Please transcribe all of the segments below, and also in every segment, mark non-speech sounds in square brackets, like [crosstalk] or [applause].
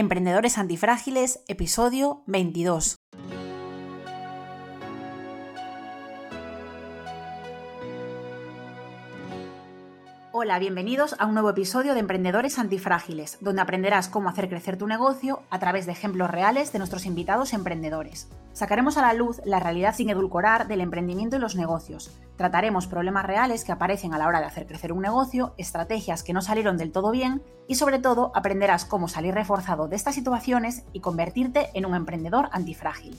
Emprendedores Antifrágiles, episodio 22. Hola, bienvenidos a un nuevo episodio de Emprendedores Antifrágiles, donde aprenderás cómo hacer crecer tu negocio a través de ejemplos reales de nuestros invitados emprendedores. Sacaremos a la luz la realidad sin edulcorar del emprendimiento y los negocios. Trataremos problemas reales que aparecen a la hora de hacer crecer un negocio, estrategias que no salieron del todo bien y sobre todo aprenderás cómo salir reforzado de estas situaciones y convertirte en un emprendedor antifrágil.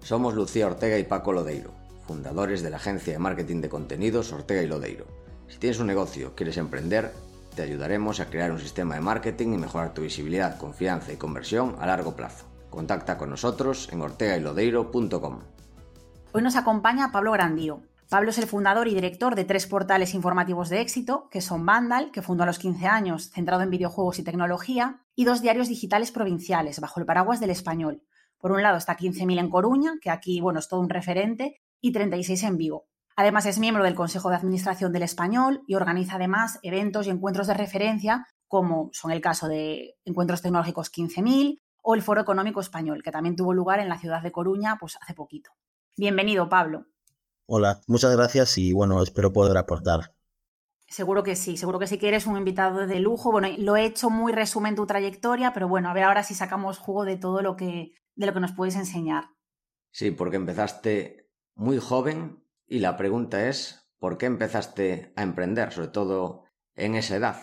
Somos Lucía Ortega y Paco Lodeiro, fundadores de la agencia de marketing de contenidos Ortega y Lodeiro si tienes un negocio, quieres emprender, te ayudaremos a crear un sistema de marketing y mejorar tu visibilidad, confianza y conversión a largo plazo. Contacta con nosotros en ortegaylodeiro.com. Hoy nos acompaña Pablo Grandío. Pablo es el fundador y director de tres portales informativos de éxito, que son Vandal, que fundó a los 15 años, centrado en videojuegos y tecnología, y dos diarios digitales provinciales, bajo el paraguas del español. Por un lado está 15.000 en Coruña, que aquí bueno, es todo un referente, y 36 en Vigo. Además, es miembro del Consejo de Administración del Español y organiza además eventos y encuentros de referencia, como son el caso de Encuentros Tecnológicos 15.000 o el Foro Económico Español, que también tuvo lugar en la ciudad de Coruña pues, hace poquito. Bienvenido, Pablo. Hola, muchas gracias y bueno, espero poder aportar. Seguro que sí, seguro que sí que eres un invitado de lujo. Bueno, lo he hecho muy resumen tu trayectoria, pero bueno, a ver ahora si sacamos jugo de todo lo que, de lo que nos puedes enseñar. Sí, porque empezaste muy joven y la pregunta es, ¿por qué empezaste a emprender, sobre todo en esa edad?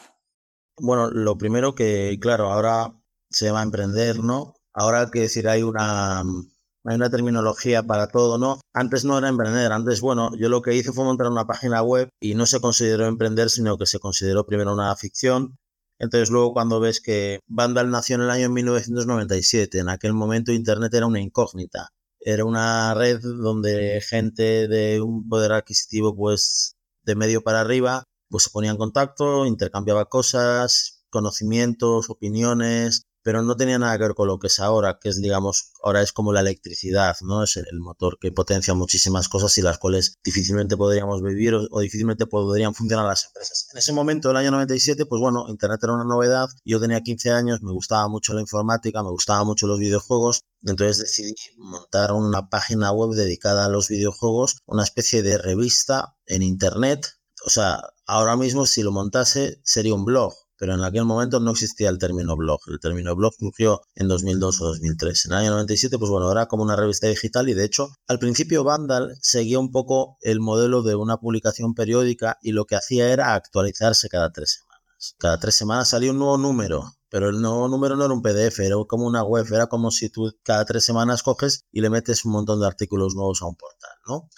Bueno, lo primero que, claro, ahora se va a emprender, ¿no? Ahora que decir, hay una, hay una terminología para todo, ¿no? Antes no era emprender, antes, bueno, yo lo que hice fue montar una página web y no se consideró emprender, sino que se consideró primero una ficción. Entonces luego cuando ves que Vandal nació en el año 1997, en aquel momento Internet era una incógnita. Era una red donde gente de un poder adquisitivo, pues, de medio para arriba, pues se ponía en contacto, intercambiaba cosas, conocimientos, opiniones, pero no tenía nada que ver con lo que es ahora, que es, digamos, ahora es como la electricidad, ¿no? Es el motor que potencia muchísimas cosas y las cuales difícilmente podríamos vivir o, difícilmente podrían funcionar las empresas. En ese momento, el año 97, pues bueno, Internet era una novedad, yo tenía 15 años, me gustaba mucho la informática, me gustaban mucho los videojuegos, entonces decidí montar una página web dedicada a los videojuegos, una especie de revista en Internet, o sea, ahora mismo si lo montase sería un blog, pero en aquel momento no existía el término blog. El término blog surgió en 2002 o 2003. En el año 97, pues bueno, era como una revista digital y de hecho al principio Vandal seguía un poco el modelo de una publicación periódica y lo que hacía era actualizarse cada tres semanas. Cada tres semanas salía un nuevo número pero el nuevo número no era un PDF, era como una web, era como si tú cada tres semanas coges y le metes un montón de artículos nuevos a un portal, ¿no?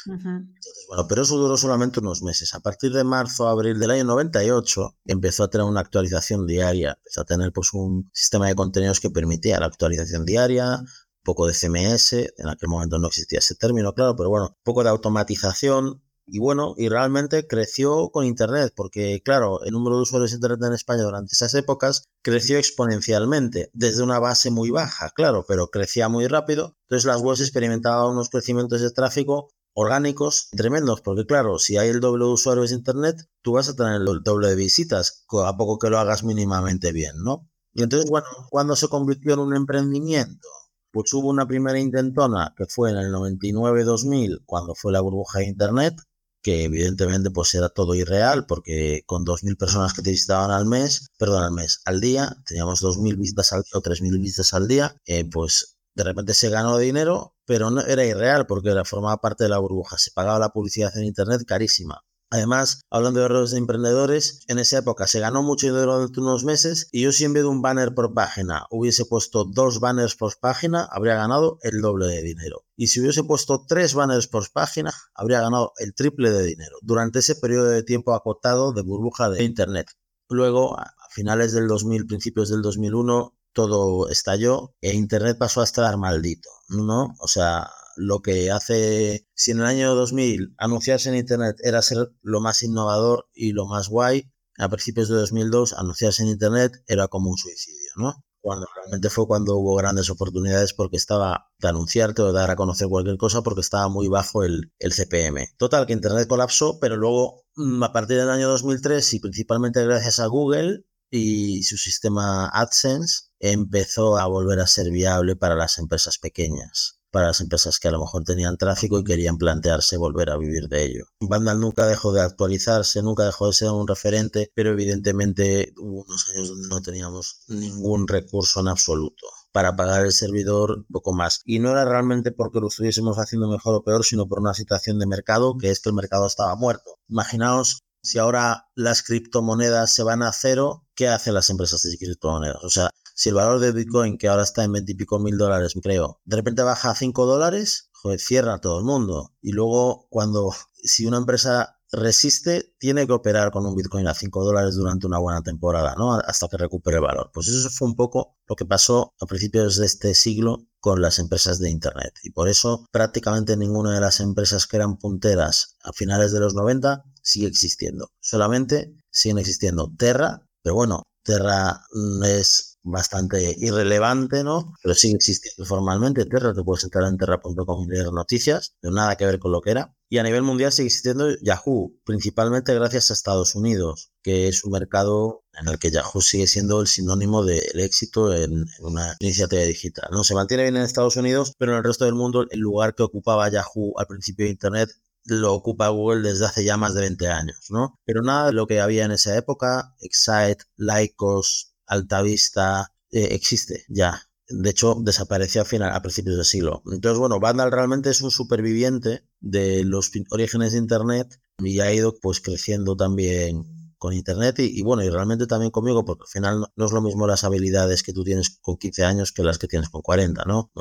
bueno, pero eso duró solamente unos meses. A partir de marzo, abril del año 98, empezó a tener una actualización diaria, empezó a tener pues un sistema de contenidos que permitía la actualización diaria, un poco de CMS, en aquel momento no existía ese término, claro, pero bueno, un poco de automatización, y bueno, y realmente creció con Internet, porque claro, el número de usuarios de Internet en España durante esas épocas creció exponencialmente, desde una base muy baja, claro, pero crecía muy rápido. Entonces las webs experimentaban unos crecimientos de tráfico orgánicos tremendos, porque claro, si hay el doble de usuarios de Internet, tú vas a tener el doble de visitas, a poco que lo hagas mínimamente bien, ¿no? Y entonces, bueno, cuando se convirtió en un emprendimiento? Pues hubo una primera intentona que fue en el 99-2000, cuando fue la burbuja de Internet, que evidentemente pues era todo irreal porque con 2.000 personas que te visitaban al mes, perdón, al mes, al día, teníamos 2.000 visitas al día o 3.000 visitas al día, eh, pues de repente se ganó dinero, pero no era irreal porque era, formaba parte de la burbuja, se pagaba la publicidad en Internet carísima. Además, hablando de errores de emprendedores, en esa época se ganó mucho dinero durante unos meses y yo si en vez de un banner por página hubiese puesto dos banners por página, habría ganado el doble de dinero. Y si hubiese puesto tres banners por página, habría ganado el triple de dinero durante ese periodo de tiempo acotado de burbuja de Internet. Luego, a finales del 2000, principios del 2001, todo estalló e Internet pasó a estar maldito, ¿no? O sea, lo que hace, si en el año 2000 anunciarse en Internet era ser lo más innovador y lo más guay, a principios de 2002 anunciarse en Internet era como un suicidio, ¿no? Cuando realmente fue cuando hubo grandes oportunidades porque estaba de anunciarte o de dar a conocer cualquier cosa porque estaba muy bajo el, el CPM. Total, que Internet colapsó, pero luego mm, a partir del año 2003 y principalmente gracias a Google, y su sistema AdSense empezó a volver a ser viable para las empresas pequeñas para las empresas que a lo mejor tenían tráfico y querían plantearse volver a vivir de ello. Vandal nunca dejó de actualizarse, nunca dejó de ser un referente, pero evidentemente hubo unos años donde no teníamos ningún recurso en absoluto para pagar el servidor poco más. Y no era realmente porque lo estuviésemos haciendo mejor o peor, sino por una situación de mercado, que es que el mercado estaba muerto. Imaginaos si ahora las criptomonedas se van a cero, ¿qué hacen las empresas de criptomonedas? O sea, si el valor de Bitcoin, que ahora está en 20 y pico mil dólares, creo, de repente baja a 5 dólares, joder, cierra todo el mundo. Y luego, cuando, [laughs] si una empresa resiste, tiene que operar con un Bitcoin a 5 dólares durante una buena temporada, ¿no? Hasta que recupere el valor. Pues eso fue un poco lo que pasó a principios de este siglo con las empresas de Internet. Y por eso prácticamente ninguna de las empresas que eran punteras a finales de los 90 sigue existiendo. Solamente siguen existiendo Terra, pero bueno, Terra es bastante irrelevante, ¿no? Pero sigue existiendo formalmente Terra, te puedes entrar en terra.com y leer noticias, pero nada que ver con lo que era. Y a nivel mundial sigue existiendo Yahoo, principalmente gracias a Estados Unidos, que es un mercado en el que Yahoo sigue siendo el sinónimo del éxito en, una iniciativa digital. No se mantiene bien en Estados Unidos, pero en el resto del mundo el lugar que ocupaba Yahoo al principio de Internet lo ocupa Google desde hace ya más de 20 años, ¿no? Pero nada de lo que había en esa época, Excite, Lycos, Altavista, eh, existe ya. De hecho, desapareció a, final, a principios del siglo. Entonces, bueno, Vandal realmente es un superviviente de los orígenes de Internet y ha ido pues creciendo también con Internet y, bueno, y realmente también conmigo, porque al final no, es lo mismo las habilidades que tú tienes con 15 años que las que tienes con 40, ¿no?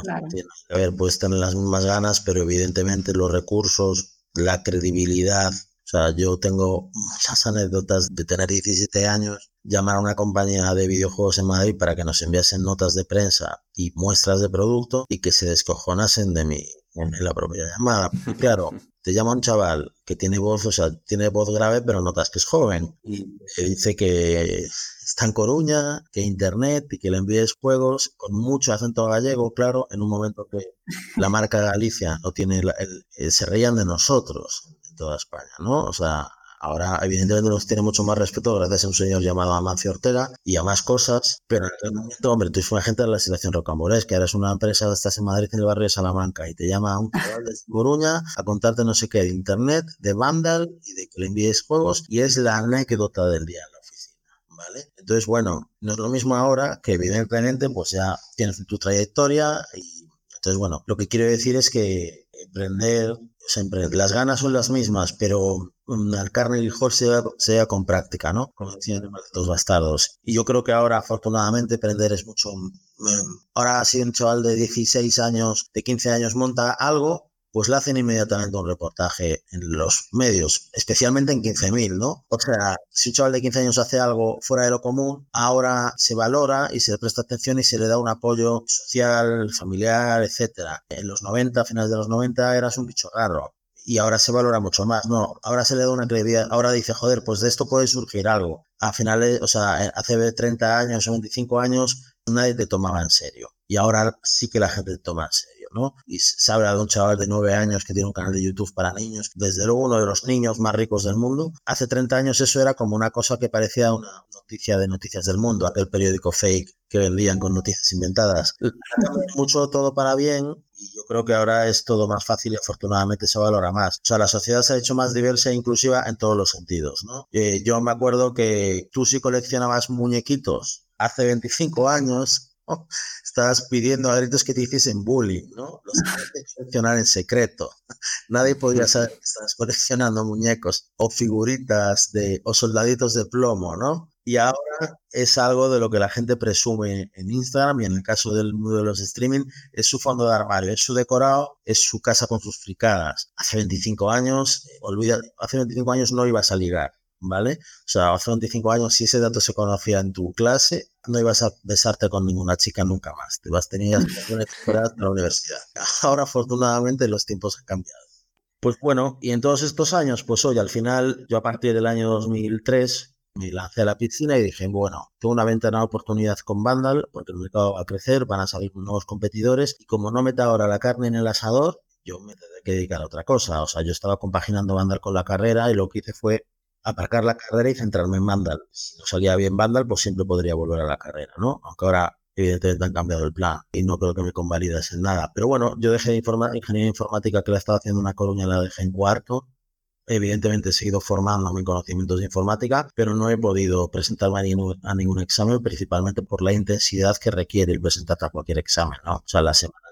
A ver, puedes tener las mismas ganas, pero evidentemente los recursos, la credibilidad, sea, yo tengo muchas anécdotas. De tener 17 años llamar a una compañía de videojuegos en Madrid para que nos enviasen notas de prensa y muestras de producto y que se descojonasen de mí en la propia llamada. [laughs] Claro, te llama un chaval que tiene voz, o sea, tiene voz grave, pero notas que es joven. Y dice que está en Coruña, que internet y que le envíes juegos con mucho acento gallego, claro, en un momento que la marca Galicia no tiene, el, eh, se reían de nosotros toda España, ¿no? O sea, Ahora, evidentemente, nos tiene mucho más respeto gracias a un señor llamado Amancio Ortega y a más cosas, pero en aquel momento, hombre, tú fuiste gente de la situación rocambolesca, eres una empresa, estás en Madrid, en el barrio de Salamanca, y te llama un chaval de Coruña a contarte no sé qué de internet, de Vandal y de que le envíes juegos, y es la anécdota del día en la oficina, ¿vale? Entonces, bueno, no es lo mismo ahora que evidentemente, pues ya tienes tu trayectoria y entonces, bueno, lo que quiero decir es que emprender, las ganas son las mismas, pero al carne y sea, sea con práctica, ¿no? Como decían los bastardos. Y yo creo que ahora, afortunadamente, aprender es mucho... Mm, ahora, si un chaval de 16 años, de 15 años monta algo, pues le hacen inmediatamente un reportaje en los medios, especialmente en 15.000, ¿no? O sea, si un chaval de 15 años hace algo fuera de lo común, ahora se valora y se presta atención y se le da un apoyo social, familiar, etcétera. En los 90, finales de los 90, eras un bicho raro y ahora se valora mucho más. No, ahora se le da una credibilidad. Ahora dice, joder, pues de esto puede surgir algo. A finales, o sea, hace 30 años o 25 años nadie te tomaba en serio. Y ahora sí que la gente te toma en serio, ¿no? Y se habla de un chaval de 9 años que tiene un canal de YouTube para niños, desde luego uno de los niños más ricos del mundo. Hace 30 años eso era como una cosa que parecía una noticia de noticias del mundo, aquel periódico fake que vendían con noticias inventadas. [laughs] Mucho todo para bien y yo creo que ahora es todo más fácil y afortunadamente se valora más. O sea, la sociedad se ha hecho más diversa e inclusiva en todos los sentidos, ¿no? Eh, yo me acuerdo que tú sí coleccionabas muñequitos hace 25 años [laughs] estabas pidiendo a gritos que te hiciesen bullying, ¿no? Los que coleccionar en secreto. Nadie podía saber que estabas coleccionando muñecos o figuritas de, o soldaditos de plomo, ¿no? Y ahora es algo de lo que la gente presume en Instagram y en el caso del mundo de los streaming es su fondo de armario, es su decorado, es su casa con sus fricadas. Hace 25 años, olvida, hace 25 años no ibas a ligar, ¿vale? O sea, hace 25 años si ese dato se conocía en tu clase, no ibas a besarte con ninguna chica nunca más. Te vas a tener fuera de la universidad. Ahora afortunadamente los tiempos han cambiado. Pues bueno, y en todos estos años, pues hoy al final, yo a partir del año 2003 me lancé a la piscina y dije, bueno, tengo una ventana de oportunidad con Vandal, porque el mercado va a crecer, van a salir nuevos competidores, y como no meta ahora la carne en el asador, yo me tendré que dedicar a otra cosa. O sea, yo estaba compaginando Vandal con la carrera y lo que hice fue aparcar la carrera y centrarme en Vandal. Si no salía bien Vandal, pues siempre podría volver a la carrera, ¿no? Aunque ahora evidentemente han cambiado el plan y no creo que me convalidas en nada. Pero bueno, yo dejé ingeniería informática que la estaba haciendo en una Coruña, la dejé en cuarto. Evidentemente he seguido formándome en conocimientos de informática, pero no he podido presentarme a ningún, a ningún examen, principalmente por la intensidad que requiere el presentarte a cualquier examen, ¿no? O sea, la semana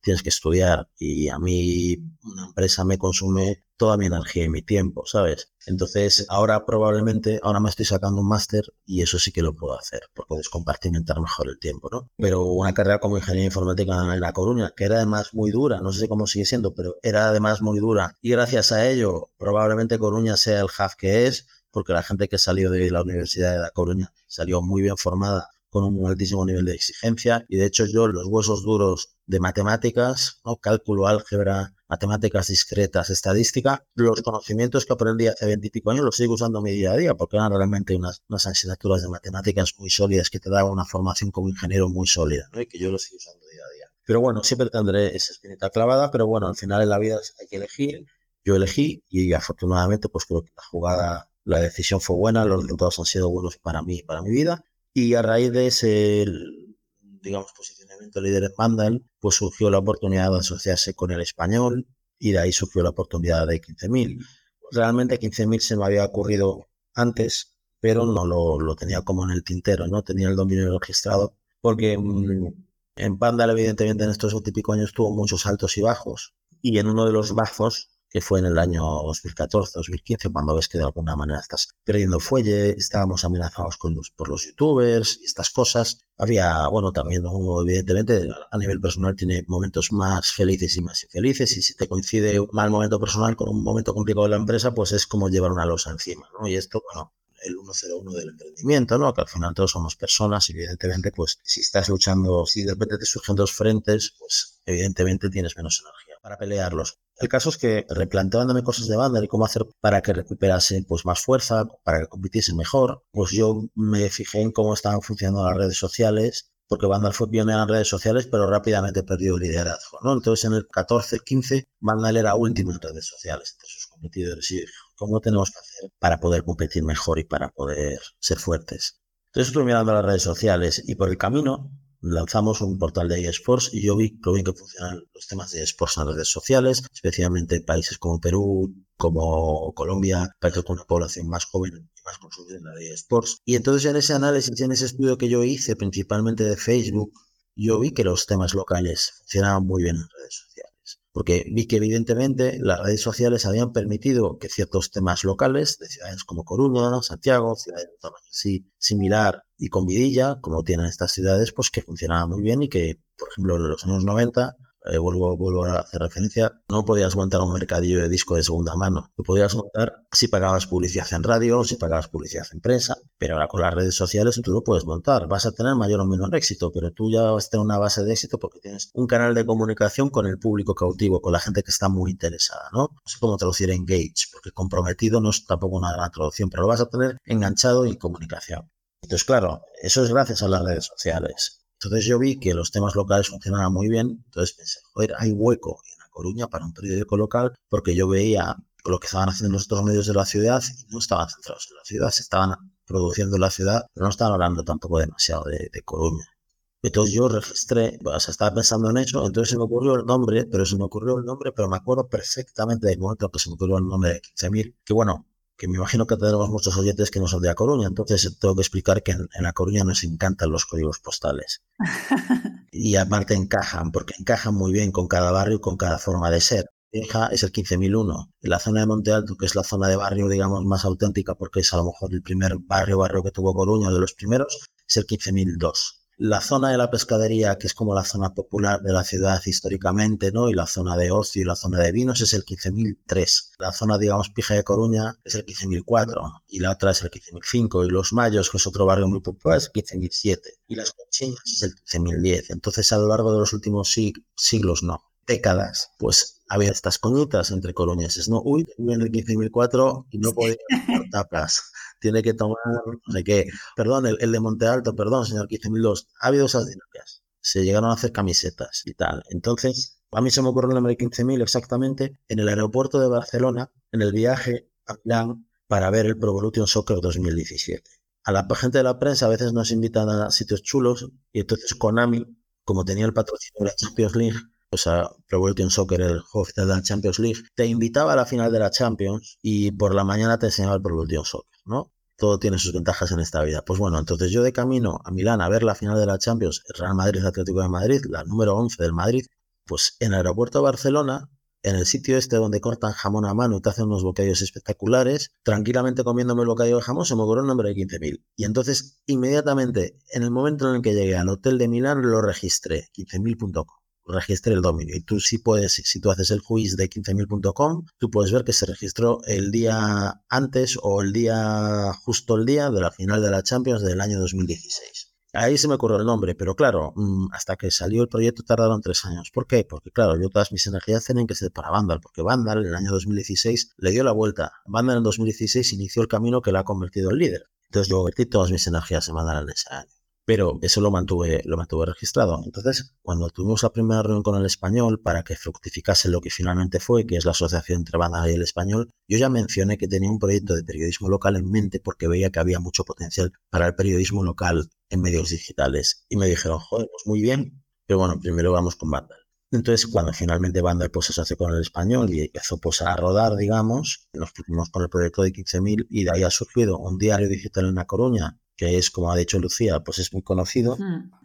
tienes que estudiar y a mí una empresa me consume toda mi energía y mi tiempo, ¿sabes? Entonces, ahora probablemente, ahora me estoy sacando un máster y eso sí que lo puedo hacer, porque puedes compartimentar mejor el tiempo, ¿no? Pero una carrera como ingeniería informática en La Coruña, que era además muy dura, no sé cómo sigue siendo, pero era además muy dura. Y gracias a ello, probablemente Coruña sea el hub que es, porque la gente que salió de la Universidad de La Coruña salió muy bien formada con un altísimo nivel de exigencia y de hecho yo los huesos duros de matemáticas, ¿no? cálculo, álgebra, matemáticas discretas, estadística, los conocimientos que aprendí hace veintipico años los sigo usando mi día a día porque eran realmente unas, unas asignaturas de matemáticas muy sólidas que te daban una formación como ingeniero muy sólida ¿no? y que yo los sigo usando día a día. Pero bueno, siempre tendré esa espinita clavada, pero bueno, al final en la vida hay que elegir. Yo elegí y afortunadamente pues creo que la jugada, la decisión fue buena, los resultados han sido buenos para mí, para mi vida y a raíz de ese, digamos, posicionamiento líder en Mandel, pues surgió la oportunidad de asociarse con el español y de ahí surgió la oportunidad de 15.000. Realmente 15.000 se me había ocurrido antes, pero no lo, tenía como en el tintero, no tenía el dominio registrado, porque mm, en Pandal, evidentemente, en estos típicos años tuvo muchos altos y bajos, y en uno de los bajos que fue en el año 2014, 2015, cuando ves que de alguna manera estás perdiendo fuelle, estábamos amenazados con los, por los youtubers y estas cosas. Había, bueno, también evidentemente a nivel personal tiene momentos más felices y más infelices y si te coincide un mal momento personal con un momento complicado de la empresa, pues es como llevar una losa encima, ¿no? Y esto, bueno, el 101 del emprendimiento, ¿no? Que al final todos somos personas evidentemente, pues si estás luchando, si de repente te surgen dos frentes, pues evidentemente tienes menos energía para pelearlos. El caso es que replanteándome cosas de banda y cómo hacer para que recuperase pues, más fuerza, para que compitiese mejor, pues yo me fijé en cómo estaban funcionando las redes sociales, porque Vandal fue pionera en redes sociales, pero rápidamente perdió el liderazgo. ¿no? Entonces en el 14-15, Vandal era último en redes sociales entre sus competidores. Y ¿cómo tenemos que hacer para poder competir mejor y para poder ser fuertes? Entonces estuve mirando las redes sociales y por el camino lanzamos un portal de eSports y yo vi lo bien que funcionan los temas de eSports en redes sociales, especialmente en países como Perú, como Colombia, países con una población más joven y más consumidora de eSports. Y entonces en ese análisis, en ese estudio que yo hice, principalmente de Facebook, yo vi que los temas locales funcionaban muy bien en redes sociales porque vi que evidentemente las redes sociales habían permitido que ciertos temas locales de ciudades como Coruña, Santiago, ciudades así similar y con vidilla, como tienen estas ciudades, pues que funcionaban muy bien y que, por ejemplo, en los años 90 eh, vuelvo, a hacer referencia, no podías montar un mercadillo de disco de segunda mano. Lo podías montar si pagabas publicidad en radio, si pagabas publicidad en prensa, pero ahora con las redes sociales tú lo puedes montar. Vas a tener mayor o menor éxito, pero tú ya vas a tener una base de éxito porque tienes un canal de comunicación con el público cautivo, con la gente que está muy interesada, ¿no? No sé cómo traducir engage, porque comprometido no es tampoco una gran traducción, pero lo vas a tener enganchado en comunicación. Entonces, claro, eso es gracias a las redes sociales. Entonces yo vi que los temas locales funcionaban muy bien, entonces pensé, joder, hay hueco en La Coruña para un periódico local, porque yo veía lo que estaban haciendo los otros medios de la ciudad y no estaban centrados en la ciudad, se estaban produciendo en la ciudad, pero no estaban hablando tampoco demasiado de, Coruña. Entonces yo registré, o sea, estaba pensando en eso, entonces se me ocurrió el nombre, pero se me ocurrió el nombre, pero me acuerdo perfectamente del momento que se me ocurrió el nombre de 15.000, que bueno, que me imagino que tenemos muchos oyentes que no son de A Coruña, entonces tengo que explicar que en, en A Coruña nos encantan los códigos postales. [laughs] y aparte encajan, porque encajan muy bien con cada barrio y con cada forma de ser. Vieja es el 15.001. En la zona de Monte Alto, que es la zona de barrio, digamos, más auténtica, porque es a lo mejor el primer barrio, barrio que tuvo Coruña, de los primeros, es el 15.002 la zona de la pescadería, que es como la zona popular de la ciudad históricamente, ¿no? Y la zona de ocio y la zona de vinos es el 15.003. La zona, digamos, Pija de Coruña es el 15.004 y la otra es el 15.005 y Los Mayos, que es otro barrio muy popular, es el 15.007 y Las Conchinas es el 15.010. Entonces, a lo largo de los últimos siglos, no, décadas, pues había estas coñitas entre colonias. ¿no? Uy, en el 15.004 y no podía tomar tapas tiene que tomar, no sé qué. Perdón, el, de Monte Alto, perdón, señor 15.002. Ha habido esas dinámicas. Se llegaron a hacer camisetas y tal. Entonces, a mí se me ocurrió el número 15.000 exactamente en el aeropuerto de Barcelona, en el viaje a Milán, para ver el Pro Evolution Soccer 2017. A la gente de la prensa a veces nos invitan a sitios chulos y entonces Konami, como tenía el patrocinio de la Champions League, o sea, Pro Evolution Soccer, el juego de la Champions League, te invitaba a la final de la Champions y por la mañana te enseñaba el Pro Evolution Soccer, ¿no? Todo tiene sus ventajas en esta vida. Pues bueno, entonces yo de camino a Milán a ver la final de la Champions, Real Madrid Atlético de Madrid, la número 11 del Madrid, pues en el aeropuerto de Barcelona en el sitio este donde cortan jamón a mano y te hacen unos bocadillos espectaculares, tranquilamente comiéndome el bocadillo de jamón, se me ocurrió el nombre de 15.000. Y entonces, inmediatamente, en el momento en el que llegué al hotel de Milán, lo registré, 15.000.com. Registré el dominio. Y tú sí puedes, si tú haces el quiz de 15.000.com, tú puedes ver que se registró el día antes o el día, justo el día de la final de la Champions del año 2016. Ahí se me ocurrió el nombre, pero claro, mm, hasta que salió el proyecto tardaron tres años. ¿Por qué? Porque claro, yo todas mis energías tienen que ser para Vandal, porque Vandal en el año 2016 le dio la vuelta. Vandal en 2016 inició el camino que la ha convertido en líder. Entonces yo vertí todas mis energías en Vandal en ese año pero eso lo mantuve, lo mantuve registrado. Entonces, cuando tuvimos la primera reunión con el español para que fructificase lo que finalmente fue, que es la asociación entre Banda y el español, yo ya mencioné que tenía un proyecto de periodismo local en mente porque veía que había mucho potencial para el periodismo local en medios digitales. Y me dijeron, joder, pues muy bien, pero bueno, primero vamos con Banda. Entonces, cuando finalmente Banda pues, se hace con el español y empezó pues, a rodar, digamos, nos pusimos con el proyecto de 15.000 y de ahí ha surgido un diario digital en La Coruña que es, como ha dicho Lucía, pues es muy conocido,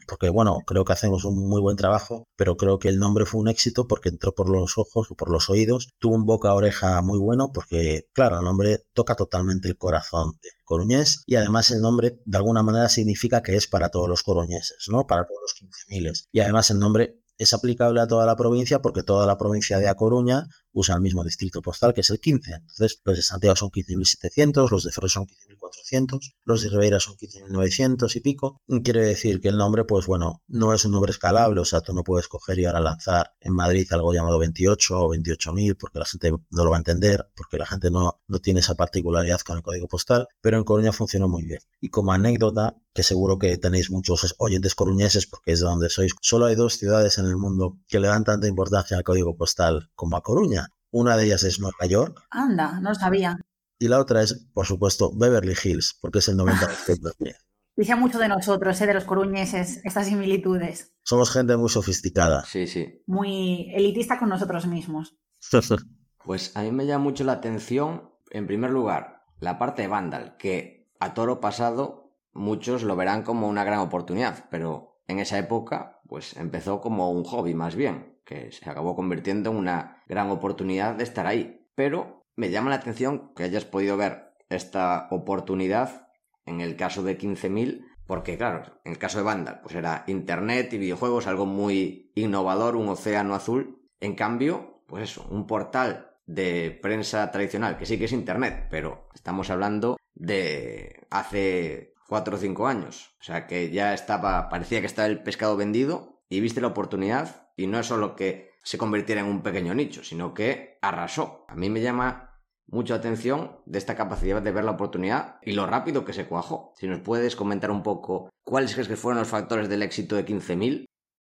porque bueno, creo que hacemos un muy buen trabajo, pero creo que el nombre fue un éxito porque entró por los ojos o por los oídos, tuvo un boca-oreja muy bueno, porque claro, el nombre toca totalmente el corazón de coruñés y además el nombre de alguna manera significa que es para todos los coruñeses, ¿no? Para todos los 15.000. Y además el nombre es aplicable a toda la provincia porque toda la provincia de A Coruña usa el mismo distrito postal que es el 15. Entonces, los de Santiago son 15.700, los de Ferrol son 15.400, los de Ribeira son 15.900 y pico. Quiere decir que el nombre, pues bueno, no es un nombre escalable, o sea, tú no puedes coger y ahora lanzar en Madrid algo llamado 28 o 28.000 porque la gente no lo va a entender, porque la gente no, no tiene esa particularidad con el código postal, pero en Coruña funcionó muy bien. Y como anécdota, que seguro que tenéis muchos oyentes coruñeses porque es de donde sois, solo hay dos ciudades en el mundo que le dan tanta importancia al código postal como a Coruña. Una de ellas es Nueva York. Anda, no sabía. Y la otra es, por supuesto, Beverly Hills, porque es el 90% Dice mucho de nosotros, ¿eh? de los coruñeses, estas similitudes. Somos gente muy sofisticada. Sí, sí. Muy elitista con nosotros mismos. [laughs] pues a mí me llama mucho la atención, en primer lugar, la parte de Vandal, que a toro pasado muchos lo verán como una gran oportunidad, pero en esa época, pues empezó como un hobby más bien que se acabó convirtiendo en una gran oportunidad de estar ahí. Pero me llama la atención que hayas podido ver esta oportunidad en el caso de 15.000, porque claro, en el caso de Vandal, pues era Internet y videojuegos, algo muy innovador, un océano azul. En cambio, pues eso, un portal de prensa tradicional, que sí que es Internet, pero estamos hablando de hace cuatro o cinco años. O sea que ya estaba, parecía que estaba el pescado vendido y viste la oportunidad y no es solo que se convirtiera en un pequeño nicho, sino que arrasó. A mí me llama mucha atención de esta capacidad de ver la oportunidad y lo rápido que se cuajó. Si nos puedes comentar un poco cuáles crees que fueron los factores del éxito de 15.000.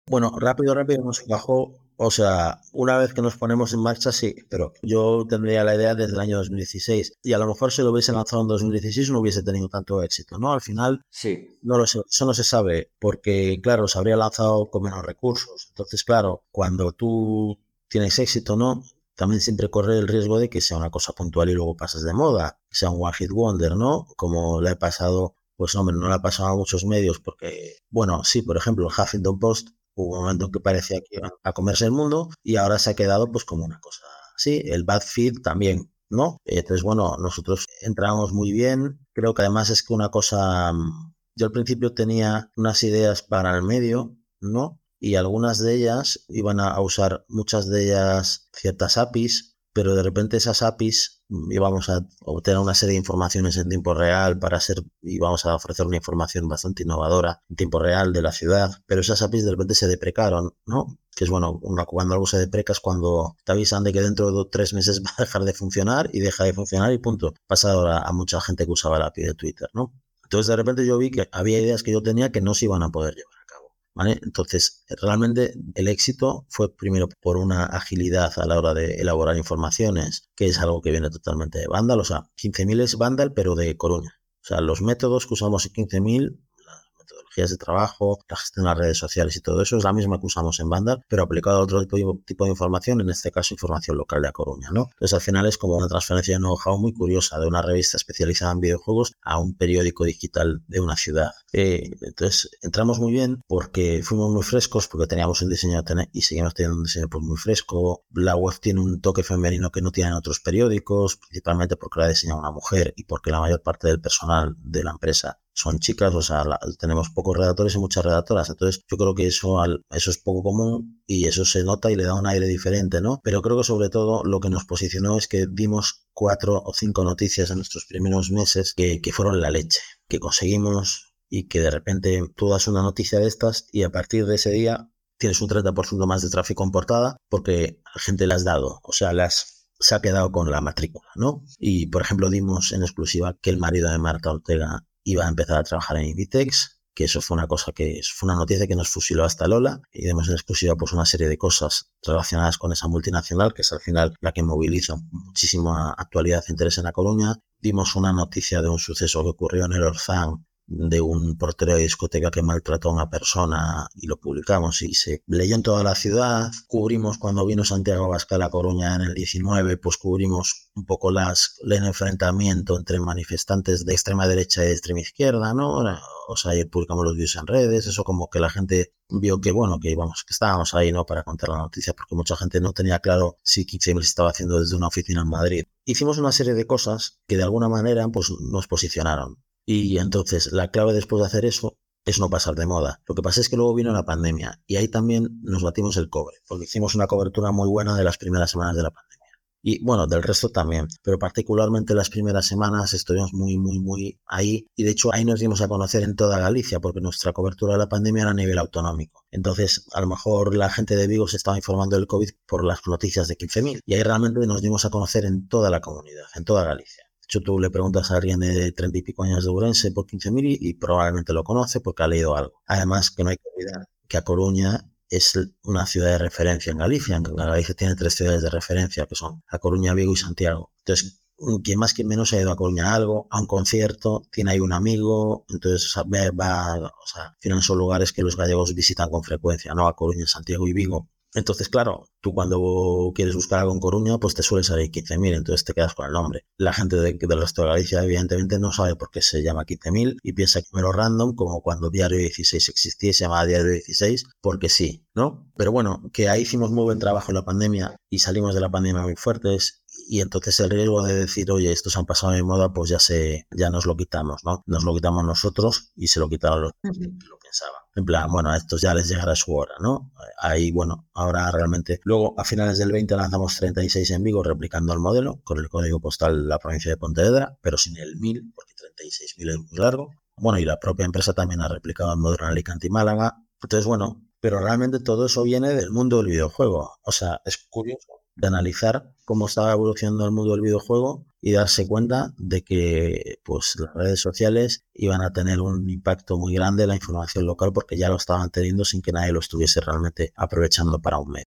Bueno, rápido, rápido nos cuajó o sea, una vez que nos ponemos en marcha, sí, pero yo tendría la idea desde el año 2016. Y a lo mejor si lo hubiese lanzado en 2016 no hubiese tenido tanto éxito, ¿no? Al final, sí. No lo sé, eso no se sabe, porque, claro, se habría lanzado con menos recursos. Entonces, claro, cuando tú tienes éxito, ¿no? También siempre corre el riesgo de que sea una cosa puntual y luego pasas de moda, que sea un One Hit Wonder, ¿no? Como le ha pasado pues hombre, no le ha pasado a muchos medios porque, bueno, sí, por ejemplo, el Huffington Post Hubo un momento que parecía que iba a comerse el mundo y ahora se ha quedado pues como una cosa así. El bad feed también, ¿no? Entonces, bueno, nosotros entramos muy bien. Creo que además es que una cosa, mm, yo al principio tenía unas ideas para el medio, ¿no? Y algunas de ellas iban a usar muchas de ellas ciertas APIs, pero de repente esas APIs íbamos a obtener una serie de informaciones en tiempo real para ser y vamos a ofrecer una información bastante innovadora en tiempo real de la ciudad, pero esas APIs de repente se deprecaron, ¿no? Que es bueno, cuando algo se depreca es cuando te avisan de que dentro de tres meses [laughs] va a dejar de funcionar y deja de funcionar y punto. Pasa ahora a mucha gente que usaba la API de Twitter, ¿no? Entonces de repente yo vi que había ideas que yo tenía que no se iban a poder llevar. ¿Vale? Entonces, realmente el éxito fue primero por una agilidad a la hora de elaborar informaciones, que es algo que viene totalmente de Vandal, o sea, 15.000 es Vandal, pero de Coruña. O sea, los métodos que usamos en 15.000 de trabajo, la gestión de las redes sociales y todo eso es la misma que usamos en Vandal, pero aplicado a otro tipo, de información, en este caso información local de A Coruña, ¿no? Entonces al final es como una transferencia de know-how muy curiosa de una revista especializada en videojuegos a un periódico digital de una ciudad. Eh, entonces entramos muy bien porque fuimos muy frescos, porque teníamos un diseño y seguimos teniendo un diseño pues, muy fresco. La web tiene un toque femenino que no tienen otros periódicos, principalmente porque la ha diseñado una mujer y porque la mayor parte del personal de la empresa son chicas, o sea, tenemos pocos redactores y muchas redactoras. Entonces, yo creo que eso, eso es poco común y eso se nota y le da un aire diferente, ¿no? Pero creo que sobre todo lo que nos posicionó es que dimos cuatro o cinco noticias en nuestros primeros meses que, que fueron la leche, que conseguimos y que de repente tú das una noticia de estas y a partir de ese día tienes un 30% más de tráfico en portada porque la gente le has dado, o sea, las se ha quedado con la matrícula, ¿no? Y, por ejemplo, dimos en exclusiva que el marido de Marta Ortega iba a empezar a trabajar en Invitex, que eso fue una cosa que fue una noticia que nos fusiló hasta Lola y demos en exclusiva pues una serie de cosas relacionadas con esa multinacional que es al final la que moviliza muchísima actualidad e interés en la Coruña. Dimos una noticia de un suceso que ocurrió en el Orzán de un portero de discoteca que maltrató a una persona y lo publicamos y se leyó en toda la ciudad. Cubrimos cuando vino Santiago Abascal a Coruña en el 19, pues cubrimos un poco las, el enfrentamiento entre manifestantes de extrema derecha y extrema izquierda, ¿no? O sea, ayer publicamos los vídeos en redes, eso como que la gente vio que, bueno, que íbamos, que estábamos ahí, ¿no? Para contar la noticia, porque mucha gente no tenía claro si 15 se estaba haciendo desde una oficina en Madrid. Hicimos una serie de cosas que de alguna manera, pues, nos posicionaron. Y entonces la clave después de hacer eso es no pasar de moda. Lo que pasa es que luego vino la pandemia y ahí también nos batimos el cobre, porque hicimos una cobertura muy buena de las primeras semanas de la pandemia. Y bueno, del resto también, pero particularmente las primeras semanas estuvimos muy, muy, muy ahí. Y de hecho ahí nos dimos a conocer en toda Galicia, porque nuestra cobertura de la pandemia era a nivel autonómico. Entonces, a lo mejor la gente de Vigo se estaba informando del COVID por las noticias de 15.000. Y ahí realmente nos dimos a conocer en toda la comunidad, en toda Galicia. Hecho, tú le preguntas a alguien de treinta y pico años de Urense por 15.000 y, probablemente lo conoce porque ha leído algo. Además, que no hay que olvidar que a Coruña es una ciudad de referencia en Galicia. En Galicia tiene tres ciudades de referencia que son A Coruña, Vigo y Santiago. Entonces, quien más que menos ha ido a Coruña a algo, a un concierto, tiene ahí un amigo, entonces va, o sea, al son lugares que los gallegos visitan con frecuencia, ¿no? A Coruña, Santiago y Vigo. Entonces, claro, tú cuando quieres buscar algo en Coruña, pues te suele salir 15.000, entonces te quedas con el nombre. La gente de, del resto de Galicia, evidentemente, no sabe por qué se llama 15.000 y piensa que número random, como cuando Diario 16 existía y se llamaba Diario 16, porque sí, ¿no? Pero bueno, que ahí hicimos muy buen trabajo en la pandemia y salimos de la pandemia muy fuertes y entonces el riesgo de decir, oye, estos han pasado de moda, pues ya se, ya nos lo quitamos, ¿no? Nos lo quitamos nosotros y se lo quitaron los que lo pensaban. En plan, bueno, a estos ya les llegará su hora, ¿no? Ahí, bueno, ahora realmente. Luego, a finales del 20 lanzamos 36 en Vigo, replicando el modelo, con el código postal de la provincia de Pontevedra, pero sin el 1000, porque 36.000 es muy largo. Bueno, y la propia empresa también ha replicado el modelo en Alicante y Málaga. Entonces, bueno, pero realmente todo eso viene del mundo del videojuego. O sea, es curioso de analizar cómo estaba evolucionando el mundo del videojuego y darse cuenta de que pues las redes sociales iban a tener un impacto muy grande en la información local porque ya lo estaban teniendo sin que nadie lo estuviese realmente aprovechando para un medio.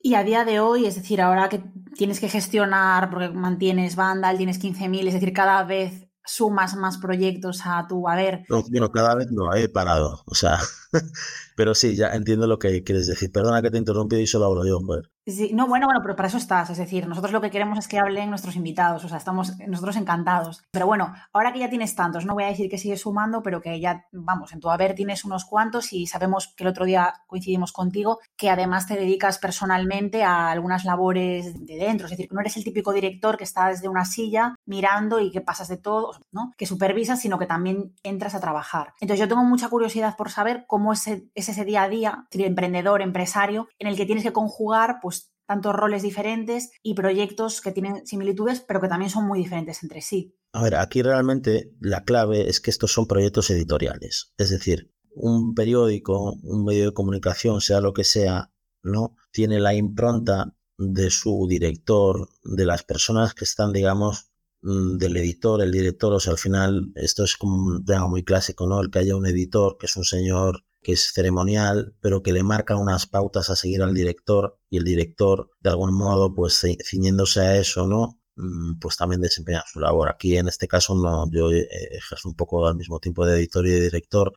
Y a día de hoy, es decir, ahora que tienes que gestionar, porque mantienes Vandal, tienes 15.000, es decir, cada vez sumas más proyectos a tu haber. No, bueno, cada vez no, he parado. O sea, [laughs] pero sí, ya entiendo lo que quieres decir. Perdona que te interrumpí y solo hablo yo, joder. Sí, no, bueno, bueno, pero para eso estás. Es decir, nosotros lo que queremos es que hablen nuestros invitados. O sea, estamos nosotros encantados. Pero bueno, ahora que ya tienes tantos, no voy a decir que sigues sumando, pero que ya, vamos, en tu haber tienes unos cuantos y sabemos que el otro día coincidimos contigo, que además te dedicas personalmente a algunas labores de dentro. Es decir, no eres el típico director que está desde una silla mirando y que pasas de todo, ¿no? Que supervisas, sino que también entras a trabajar. Entonces, yo tengo mucha curiosidad por saber cómo es, ese día a día, emprendedor, empresario, en el que tienes que conjugar, pues, tantos roles diferentes y proyectos que tienen similitudes, pero que también son muy diferentes entre sí. A ver, aquí realmente la clave es que estos son proyectos editoriales. Es decir, un periódico, un medio de comunicación, sea lo que sea, ¿no? Tiene la impronta de su director, de las personas que están, digamos, mm, del editor, el director, o sea, al final esto es como un tema muy clásico, ¿no? El que haya un editor, que es un señor que es ceremonial, pero que le marca unas pautas a seguir al director y el director, de algún modo, pues ciñéndose a eso, ¿no? Mm, pues también desempeña su labor. Aquí en este caso no, yo eh, ejerzo un poco al mismo tiempo de editor y de director,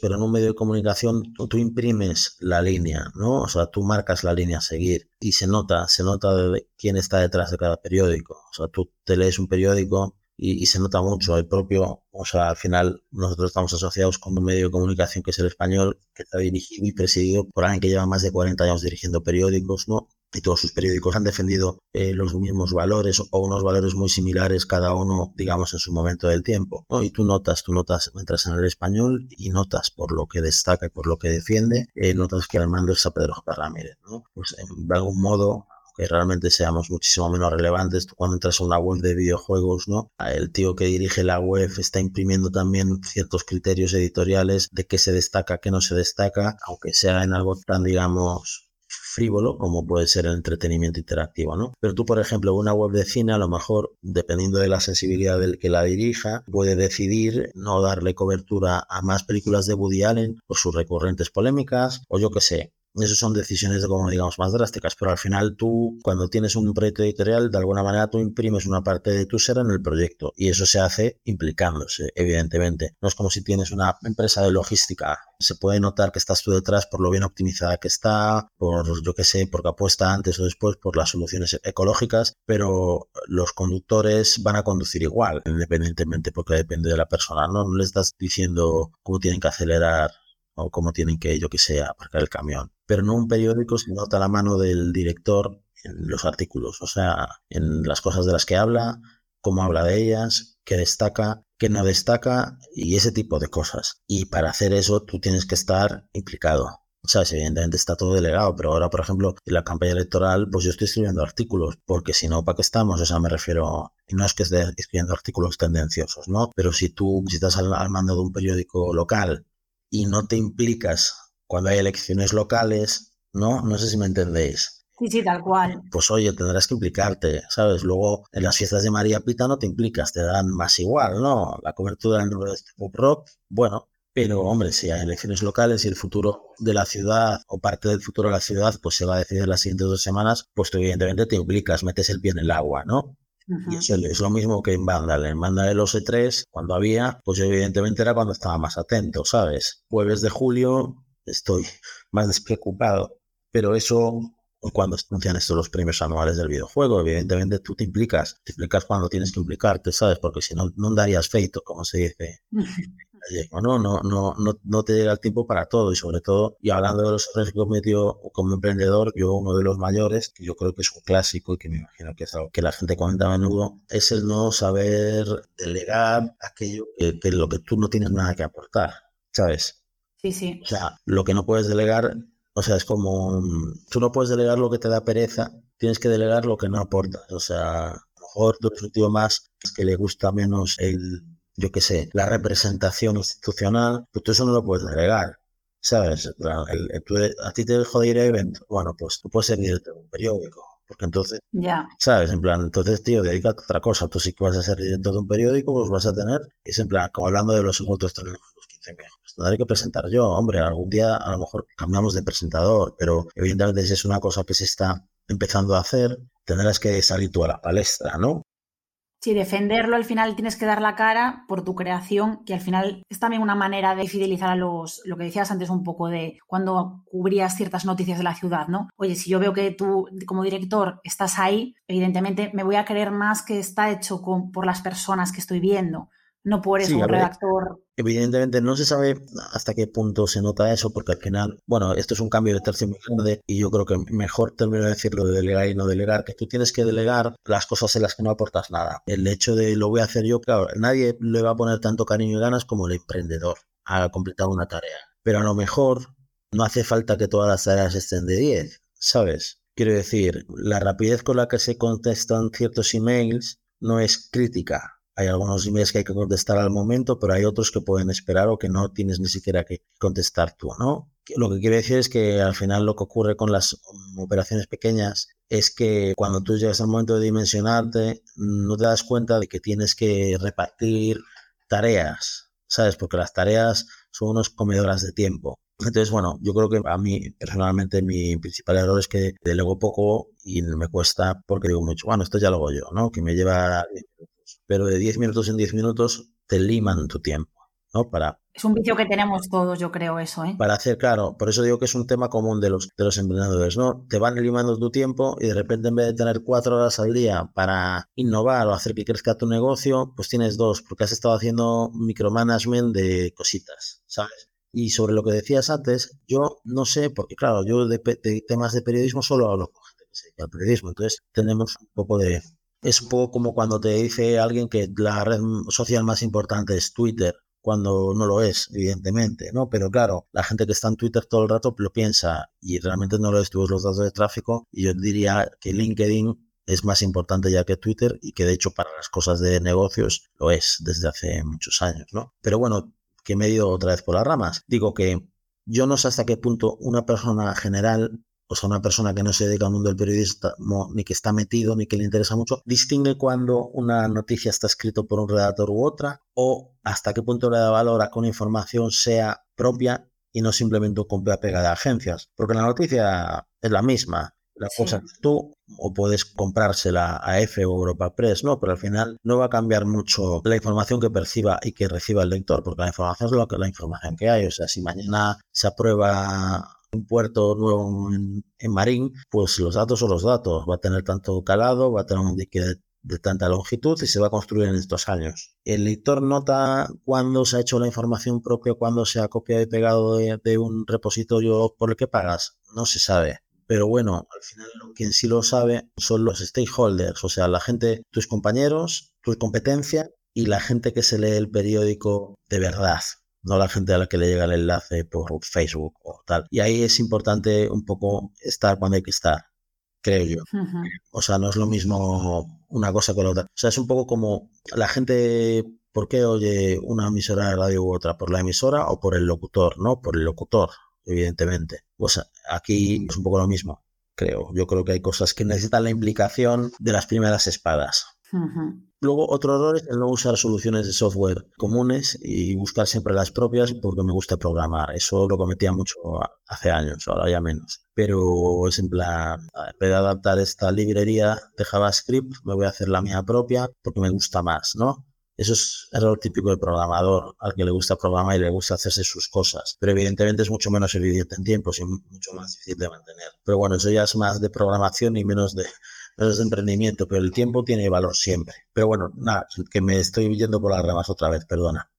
pero en un medio de comunicación tú, imprimes la línea, ¿no? O sea, tú marcas la línea a seguir y se nota, se nota de quién está detrás de cada periódico. O sea, tú te lees un periódico y, se nota mucho el propio, o sea, al final nosotros estamos asociados con un medio de comunicación que es el español, que está dirigido y presidido por alguien que lleva más de 40 años dirigiendo periódicos, ¿no? y todos sus periódicos han defendido eh, los mismos valores o unos valores muy similares cada uno, digamos, en su momento del tiempo. Y tú notas, tú notas, entras en el español y notas por lo que destaca y por lo que defiende, eh, notas que al mando es a Pedro J. Ramírez, ¿no? Pues de algún modo que realmente seamos muchísimo menos relevantes. Cuando entras a una web de videojuegos, ¿no? El tío que dirige la web está imprimiendo también ciertos criterios editoriales de qué se destaca, qué no se destaca, aunque sea en algo tan, digamos, frívolo como puede ser el entretenimiento interactivo, ¿no? Pero tú, por ejemplo, una web de cine, a lo mejor, dependiendo de la sensibilidad del que la dirija, puede decidir no darle cobertura a más películas de Woody Allen por sus recurrentes polémicas, o yo qué sé, esas son decisiones, como digamos, más drásticas, pero al final tú, cuando tienes un proyecto editorial, de alguna manera tú imprimes una parte de tu ser en el proyecto y eso se hace implicándose, evidentemente. No es como si tienes una empresa de logística. Se puede notar que estás tú detrás por lo bien optimizada que está, por, yo qué sé, porque apuesta antes o después por las soluciones ecológicas, pero los conductores van a conducir igual, independientemente, porque depende de la persona, ¿no? No le estás diciendo cómo tienen que acelerar o cómo tienen que, yo que sé, aparcar el camión. Pero no un periódico se nota la mano del director en los artículos, o sea, en las cosas de las que habla, cómo habla de ellas, qué destaca, qué no destaca y ese tipo de cosas. Y para hacer eso tú tienes que estar implicado. ¿Sabes? Evidentemente está todo delegado, pero ahora, por ejemplo, en la campaña electoral, pues yo estoy escribiendo artículos, porque si no, ¿para qué estamos? O sea, me refiero, no es que esté escribiendo artículos tendenciosos, ¿no? Pero si tú, si estás al mando de un periódico local y no te implicas cuando hay elecciones locales, ¿no? No sé si me entendéis. Sí, sí, tal cual. Pues oye, tendrás que implicarte, ¿sabes? Luego en las fiestas de María Pita no te implicas, te dan más igual, ¿no? La cobertura del este pop rock, bueno, pero hombre, si hay elecciones locales y el futuro de la ciudad o parte del futuro de la ciudad pues se va a decidir las siguientes dos semanas, pues tú evidentemente te implicas, metes el pie en el agua, ¿no? Y eso es lo mismo que en Vandal. En Vandal el OS3, cuando había, pues evidentemente era cuando estaba más atento, ¿sabes? Jueves de julio estoy más despreocupado. Pero eso, cuando anuncian estos los premios anuales del videojuego, evidentemente tú te implicas. Te implicas cuando tienes que implicarte, ¿sabes? Porque si no, no darías feito, como se dice. [laughs] ¿no? No, no, no, no te llega el tiempo para todo y sobre todo, y hablando de los errores que cometió como emprendedor, yo uno de los mayores, que yo creo que es un clásico y que me imagino que es algo que la gente comenta a menudo, es el no saber delegar aquello que, que lo que tú no tienes nada que aportar, ¿sabes? Sí, sí. O sea, lo que no puedes delegar, o sea, es como, tú no puedes delegar lo que te da pereza, tienes que delegar lo que no aporta. O sea, a lo mejor tu objetivo más es que le gusta menos el yo qué sé, la representación institucional, pues tú eso no lo puedes delegar. ¿Sabes? a ti te dejo de ir a eventos. Bueno, pues tú puedes ser director de un periódico. Porque entonces, ya. ¿sabes? En plan, entonces, tío, dedícate a otra cosa. Tú sí que vas a ser director de un periódico, pues vas a tener. Es en plan, como hablando de los segundos los 15 pues tendré que presentar yo. Hombre, algún día a lo mejor cambiamos de presentador, pero evidentemente si es una cosa que se está empezando a hacer, tendrás que salir tú a la palestra, ¿no? Sí, defenderlo al final tienes que dar la cara por tu creación, que al final es también una manera de fidelizar a los, lo que decías antes un poco de cuando cubrías ciertas noticias de la ciudad, ¿no? Oye, si yo veo que tú como director estás ahí, evidentemente me voy a creer más que está hecho con, por las personas que estoy viendo no por eso un redactor. Evidentemente no se sabe hasta qué punto se nota eso, porque al final, bueno, esto es un cambio de tercio muy grande y yo creo que mejor termino de decirlo de delegar y no delegar, que tú tienes que delegar las cosas en las que no aportas nada. El hecho de lo voy a hacer yo, claro, nadie le va a poner tanto cariño y ganas como el emprendedor a completar una tarea. Pero a lo mejor no hace falta que todas las tareas estén de 10, ¿sabes? Quiero decir, la rapidez con la que se contestan ciertos emails no es crítica, hay algunos emails que hay que contestar al momento, pero hay otros que pueden esperar o que no tienes ni siquiera que contestar tú, ¿no? Lo que quiere decir es que al final lo que ocurre con las operaciones pequeñas es que cuando tú llegas al momento de dimensionarte, no te das cuenta de que tienes que repartir tareas, ¿sabes? Porque las tareas son unos comedoras de tiempo Entonces, bueno, yo creo que a mí personalmente mi principal error es que delego poco y me cuesta porque digo mucho, bueno, esto ya lo hago yo, ¿no? Que me lleva 10 minutos. Pero de 10 minutos en 10 minutos te liman tu tiempo, ¿no? Para es un vicio que tenemos todos, yo creo, eso, ¿eh? Para hacer, claro, por eso digo que es un tema común de los, de los emprendedores, ¿no? Te van limando tu tiempo y de repente en vez de tener cuatro horas al día para innovar o hacer que crezca tu negocio, pues tienes dos, porque has estado haciendo micromanagement de cositas, ¿sabes? Y sobre lo que decías antes, yo no sé, porque claro, yo de, temas de periodismo solo hablo con gente que se dedica al periodismo, entonces tenemos un poco de... Es un poco como cuando te dice alguien que la red social más importante es Twitter, cuando no lo es, evidentemente, ¿no? Pero claro, la gente que está en Twitter todo el rato lo piensa y realmente no lo es, tú los datos de tráfico y yo diría que LinkedIn es más importante ya que Twitter y que de hecho para las cosas de negocios lo es desde hace muchos años, ¿no? Pero bueno, que me he ido otra vez por las ramas. Digo que yo no sé hasta qué punto una persona general, o sea, una persona que no se dedica al mundo del periodismo, ni que está metido, ni que le interesa mucho, distingue cuando una noticia está escrita por un redactor u otra, o hasta qué punto le da valor a que una información sea propia y no simplemente un copia-pega de agencias. Porque la noticia es la misma la cosa tú o puedes comprársela a F o Europa Press, ¿no? Pero al final no va a cambiar mucho la información que perciba y que reciba el lector, porque la información es lo que, la información que hay. O sea, si mañana se aprueba un puerto nuevo en, Marín, pues los datos son los datos. Va a tener tanto calado, va a tener un dique de, tanta longitud y se va a construir en estos años. El lector nota cuándo se ha hecho la información propia, cuándo se ha copiado y pegado de un repositorio por el que pagas. No se sabe pero bueno, al final quien sí lo sabe son los stakeholders, o sea, la gente, tus compañeros, tu competencia y la gente que se lee el periódico de verdad, no la gente a la que le llega el enlace por Facebook o tal. Y ahí es importante un poco estar cuando hay que estar, creo yo. O sea, no es lo mismo una cosa con la otra. O sea, es un poco como la gente ¿Por qué oye una emisora de radio u otra? ¿Por la emisora o por el locutor? No, por el locutor evidentemente. Pues aquí es un poco lo mismo, creo. Yo creo que hay cosas que necesitan la implicación de las primeras espadas. Luego, otro error es el no usar soluciones de software comunes y buscar siempre las propias porque me gusta programar. Eso lo cometía mucho hace años, ahora ya menos. Pero es en plan, en vez de adaptar esta librería de JavaScript, me voy a hacer la mía propia porque me gusta más, ¿no? Eso es error típico del programador, al que le gusta programar y le gusta hacerse sus cosas. Pero evidentemente es mucho menos evidente en tiempo y mucho más difícil de mantener. Pero bueno, eso ya es más de programación y menos de, menos de emprendimiento. Pero el tiempo tiene valor siempre. Pero bueno, nada, que me estoy yendo por las ramas otra vez, perdona.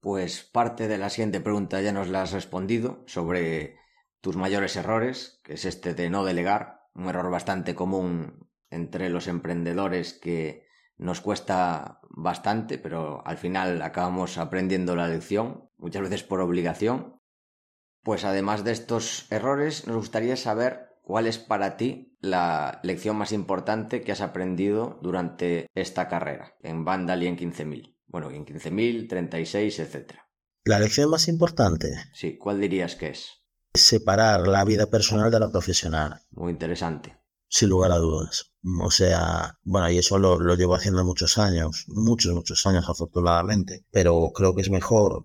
Pues parte de la siguiente pregunta ya nos la has respondido sobre tus mayores errores, que es este de no delegar, un error bastante común entre los emprendedores que nos cuesta bastante, pero al final acabamos aprendiendo la lección, muchas veces por obligación. Pues además de estos errores, nos gustaría saber cuál es para ti la lección más importante que has aprendido durante esta carrera, en Vandal y en 15.000. Bueno, en 15.000, 36, etc. La lección más importante. Sí, ¿cuál dirías que es? Separar la vida personal de la profesional. Muy interesante sin lugar a dudas. O sea, bueno, y eso lo, llevo haciendo muchos años, muchos, muchos años afortunadamente, pero creo que es mejor,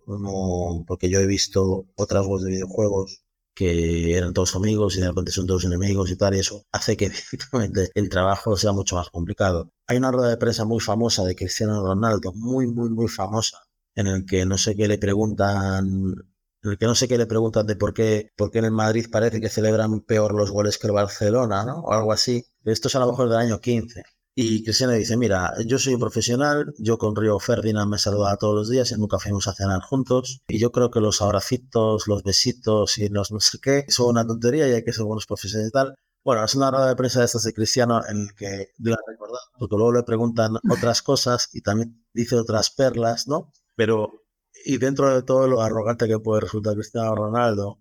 porque yo he visto otras webs de videojuegos que eran todos amigos y de repente son todos enemigos y tal, y eso hace que [laughs] efectivamente el trabajo sea mucho más complicado. Hay una rueda de prensa muy famosa de Cristiano Ronaldo, muy, muy, muy famosa, en el que no sé qué le preguntan en el que no sé qué le preguntan de por qué, por qué en el Madrid parece que celebran peor los goles que el Barcelona, ¿no? O algo así. Esto es a lo mejor del año 15. Y Cristiano dice, mira, yo soy un profesional, yo con Río Ferdinand me saludaba todos los días y nunca fuimos a cenar juntos. Y yo creo que los abracitos, los besitos y los no sé qué son una tontería y hay que ser buenos profesionales y tal. Bueno, es una rueda de prensa de estas de Cristiano en el que de recordar, porque luego le preguntan otras cosas y también dice otras perlas, ¿no? Pero y dentro de todo lo arrogante que puede resultar Cristiano Ronaldo,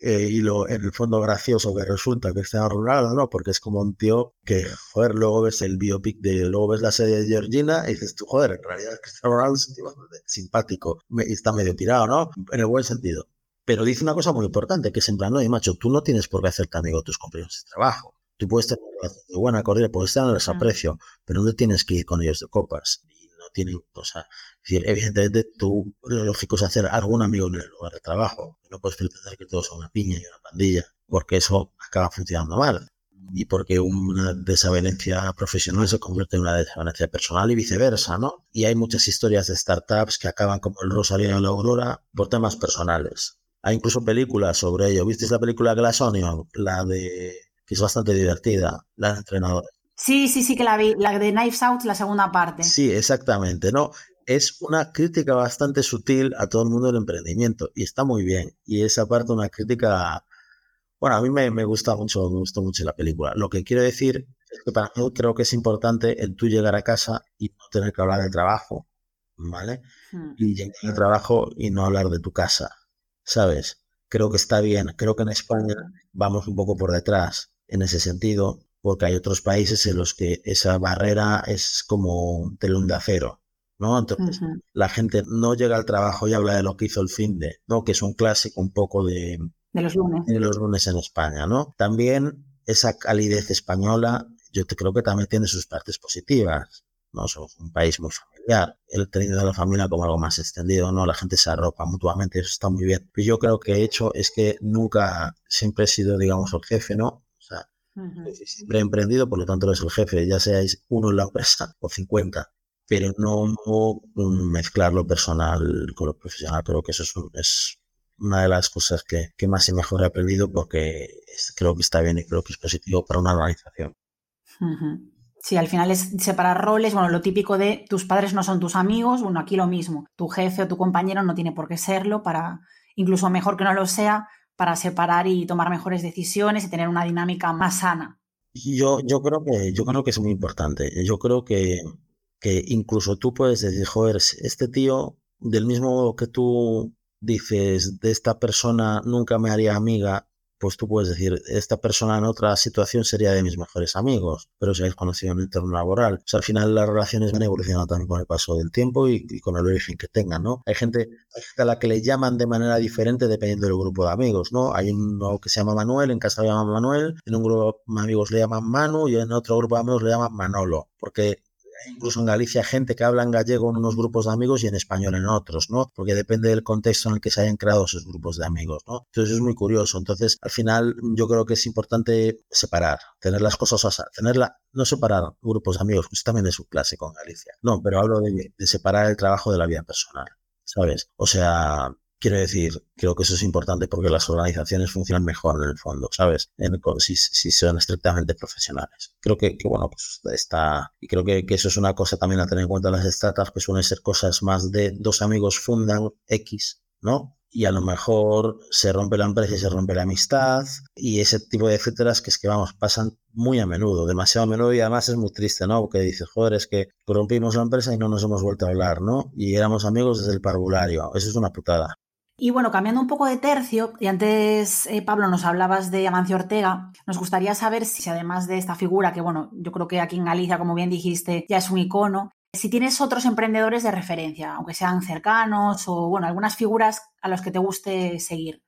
eh, y lo en el fondo gracioso que resulta Cristiano Ronaldo, ¿no? Porque es como un tío que, joder, luego ves el biopic de, luego ves la serie de Georgina y dices tú, joder, en realidad Cristiano Ronaldo es un tío simpático y está medio tirado, ¿no? En el buen sentido. Pero dice una cosa muy importante, que es en plan, no, y macho, tú no tienes por qué hacerte amigo de tus compañeros de trabajo. Tú puedes tener una buena cordial, puedes tener ese aprecio, pero no tienes que ir con ellos de copas no tienen, o sea, evidentemente tú, lo lógico es hacer algún amigo en el lugar de trabajo, no puedes pretender que todos son una piña y una pandilla, porque eso acaba funcionando mal y porque una desavenencia profesional se convierte en una desavenencia personal y viceversa, ¿no? Y hay muchas historias de startups que acaban como el Rosario de la Aurora por temas personales. Hay incluso películas sobre ello. ¿Visteis la película Glass Onion? La de... que es bastante divertida, la de entrenadores. Sí, sí, sí que la vi, la de Knives Out, la segunda parte. Sí, exactamente, ¿no? Es una crítica bastante sutil a todo el mundo del emprendimiento y está muy bien. Y esa parte una crítica bueno, a mí me, gusta mucho, me gustó mucho la película. Lo que quiero decir es que para mí creo que es importante el tú llegar a casa y no tener que hablar de trabajo, ¿vale? Hmm. Y llegar al trabajo y no hablar de tu casa, ¿sabes? Creo que está bien. Creo que en España vamos un poco por detrás en ese sentido, porque hay otros países en los que esa barrera es como un telón de acero. ¿No? Entonces, la gente no llega al trabajo y habla de lo que hizo el fin de, ¿no? Que es un clásico un poco de, de los lunes. De los lunes en España, ¿no? También esa calidez española, yo te creo que también tiene sus partes positivas. ¿no? Somos un país muy familiar. El tenido de la familia como algo más extendido, ¿no? La gente se arropa mutuamente, eso está muy bien. Pero yo creo que he hecho es que nunca, siempre he sido, digamos, el jefe, ¿no? O sea, siempre he emprendido, por lo tanto eres el jefe, ya seáis uno en la empresa o 50 pero no, mezclar lo personal con lo profesional. Creo que eso es, es una de las cosas que, más y mejor he aprendido porque creo que está bien y creo que es positivo para una organización. Sí, al final es separar roles, bueno, lo típico de tus padres no son tus amigos, bueno, aquí lo mismo, tu jefe o tu compañero no tiene por qué serlo para, incluso mejor que no lo sea, para separar y tomar mejores decisiones y tener una dinámica más sana. Yo, yo creo que, yo creo que es muy importante. Yo creo que, que incluso tú puedes decir, joder, este tío, del mismo modo que tú dices, de esta persona nunca me haría amiga, pues tú puedes decir, esta persona en otra situación sería de mis mejores amigos, pero si habéis conocido en el entorno laboral. O sea, al final las relaciones van evolucionando también con el paso del tiempo y, con el origen que tengan, ¿no? Hay gente, a la que le llaman de manera diferente dependiendo del grupo de amigos, ¿no? Hay uno que se llama Manuel, en casa le llaman Manuel, en un grupo de amigos le llaman Manu y en otro grupo de amigos le llaman Manolo, porque incluso en Galicia gente que habla en gallego en unos grupos de amigos y en español en otros, ¿no? Porque depende del contexto en el que se hayan creado esos grupos de amigos, ¿no? Entonces es muy curioso. Entonces, al final, yo creo que es importante separar, tener las cosas, o tenerla, no separar grupos de amigos, pues también es un clásico en Galicia. No, pero hablo de separar el trabajo de la vida personal, ¿sabes? O sea, Quiero decir, creo que eso es importante porque las organizaciones funcionan mejor en el fondo, ¿sabes? si, son estrictamente profesionales. Creo que, bueno, pues está. Y creo que, eso es una cosa también a tener en cuenta las startups, que suelen ser cosas más de dos amigos fundan X, ¿no? y a lo mejor se rompe la empresa y se rompe la amistad y ese tipo de etcéteras que es que vamos, pasan muy a menudo, demasiado a menudo y además es muy triste, ¿no? Porque dices, joder, es que rompimos la empresa y no nos hemos vuelto a hablar, ¿no? Y éramos amigos desde el parvulario, eso es una putada. Y bueno, cambiando un poco de tercio, y antes, eh, Pablo, nos hablabas de Amancio Ortega, nos gustaría saber si además de esta figura, que bueno, yo creo que aquí en Galicia, como bien dijiste, ya es un icono, si tienes otros emprendedores de referencia, aunque sean cercanos o, bueno, algunas figuras a los que te guste seguir.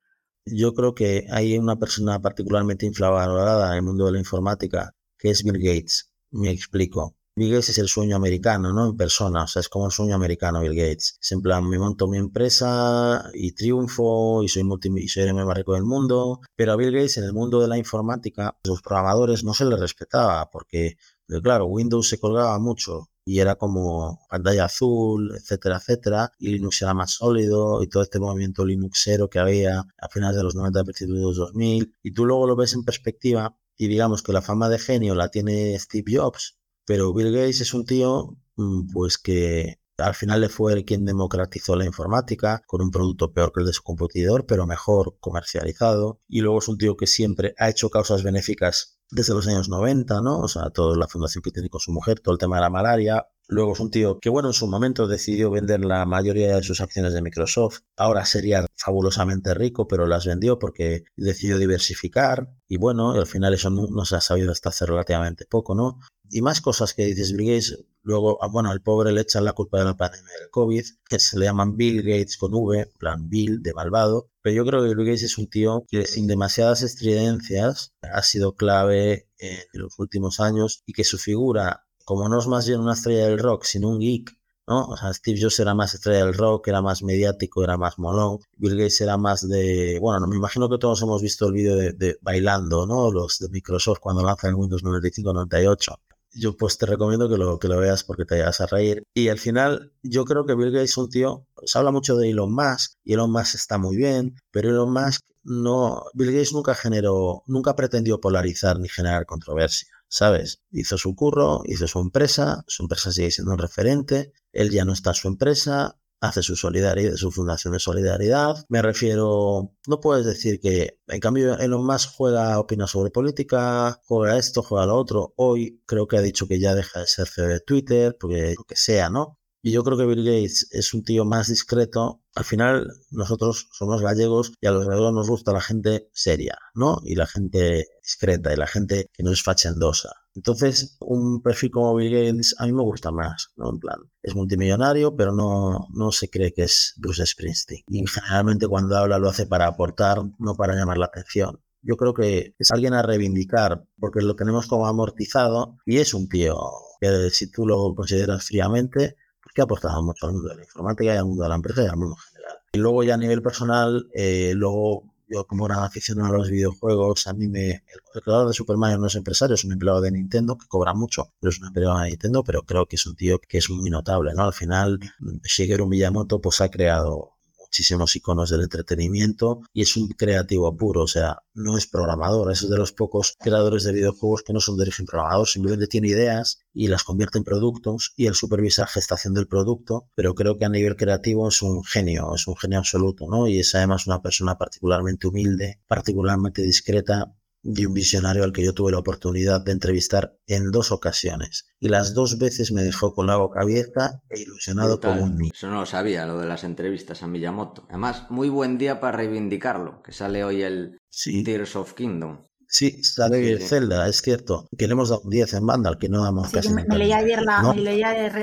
Yo creo que hay una persona particularmente infravalorada en el mundo de la informática, que es Bill Gates. Me explico. Bill Gates es el sueño americano, ¿no? En persona, o sea, es como el sueño americano Bill Gates. Es en plan, me monto mi empresa y triunfo y soy, multi el más rico del mundo. Pero a Bill Gates en el mundo de la informática, los programadores no se le respetaba porque, claro, Windows se colgaba mucho y era como pantalla azul, etcétera, etcétera, y Linux era más sólido y todo este movimiento Linuxero que había a finales de los 90, principios de los 2000, y tú luego lo ves en perspectiva y digamos que la fama de genio la tiene Steve Jobs, pero Bill Gates es un tío, mm, pues que al final le fue quien democratizó la informática con un producto peor que el de su competidor, pero mejor comercializado. Y luego es un tío que siempre ha hecho causas benéficas desde los años 90, ¿no? O sea, toda la fundación que tiene con su mujer, todo el tema de la malaria. Luego es un tío que, bueno, en su momento decidió vender la mayoría de sus acciones de Microsoft. Ahora sería fabulosamente rico, pero las vendió porque decidió diversificar. Y bueno, al final eso no, se ha sabido hasta hace relativamente poco, ¿no? Y más cosas que dices Bill Gates. Luego, ah, bueno, al pobre le echan la culpa de la pandemia del COVID, que se le llaman Bill Gates con V, plan Bill de malvado. Pero yo creo que Bill Gates es un tío que sin demasiadas estridencias ha sido clave en los últimos años y que su figura, como no es más bien una estrella del rock, sino un geek, ¿no? O sea, Steve Jobs era más estrella del rock, era más mediático, era más molón. Bill Gates era más de, bueno, me imagino que todos hemos visto el vídeo de, bailando, ¿no? Los de Microsoft cuando lanzan el Windows 95-98 yo pues te recomiendo que lo, que lo veas porque te vayas a reír. Y al final, yo creo que Bill Gates es un tío, se habla mucho de Elon Musk, y Elon Musk está muy bien, pero Elon Musk no, Bill Gates nunca generó, nunca pretendió polarizar ni generar controversia, ¿sabes? Hizo su curro, hizo su empresa, su empresa sigue siendo un referente, él ya no está en su empresa, hace su solidaridad, su fundación de solidaridad. Me refiero, no puedes decir que, en cambio, Elon Musk juega, opina sobre política, juega esto, juega lo otro. Hoy creo que ha dicho que ya deja de ser CEO de Twitter, porque lo que sea, ¿no? Y yo creo que Bill Gates es un tío más discreto. Al final, nosotros somos gallegos y a los gallegos nos gusta la gente seria, ¿no? Y la gente discreta y la gente que no es fachendosa. Entonces, un perfil como Bill Gates a mí me gusta más, ¿no? En plan, es multimillonario, pero no, no se cree que es Bruce Springsteen. Y generalmente cuando habla lo hace para aportar, no para llamar la atención. Yo creo que es alguien a reivindicar, porque lo tenemos como amortizado y es un tío que si tú lo consideras fríamente, pues que ha aportado mucho al mundo de la informática y al mundo de la empresa y al mundo en general. Y luego ya a nivel personal, eh, luego yo como gran aficionado a los videojuegos, a mí me... El creador de Super Mario no es empresario, es un empleado de Nintendo que cobra mucho, pero es un empleado de Nintendo, pero creo que es un tío que es muy notable, ¿no? Al final, Shigeru Miyamoto pues ha creado muchísimos iconos del entretenimiento y es un creativo puro, o sea, no es programador, es de los pocos creadores de videojuegos que no son de origen programador, simplemente tiene ideas y las convierte en productos y él supervisa gestación del producto, pero creo que a nivel creativo es un genio, es un genio absoluto, ¿no? Y es además una persona particularmente humilde, particularmente discreta y un visionario al que yo tuve la oportunidad de entrevistar en dos ocasiones. Y las dos veces me dejó con la boca abierta e ilusionado como un niño. Eso no lo sabía, lo de las entrevistas a Miyamoto. Además, muy buen día para reivindicarlo, que sale hoy el Tears of Kingdom. Sí, sale el Zelda, es cierto. Que le hemos dado un 10 en Vandal, que no damos casi me, me leí ayer la,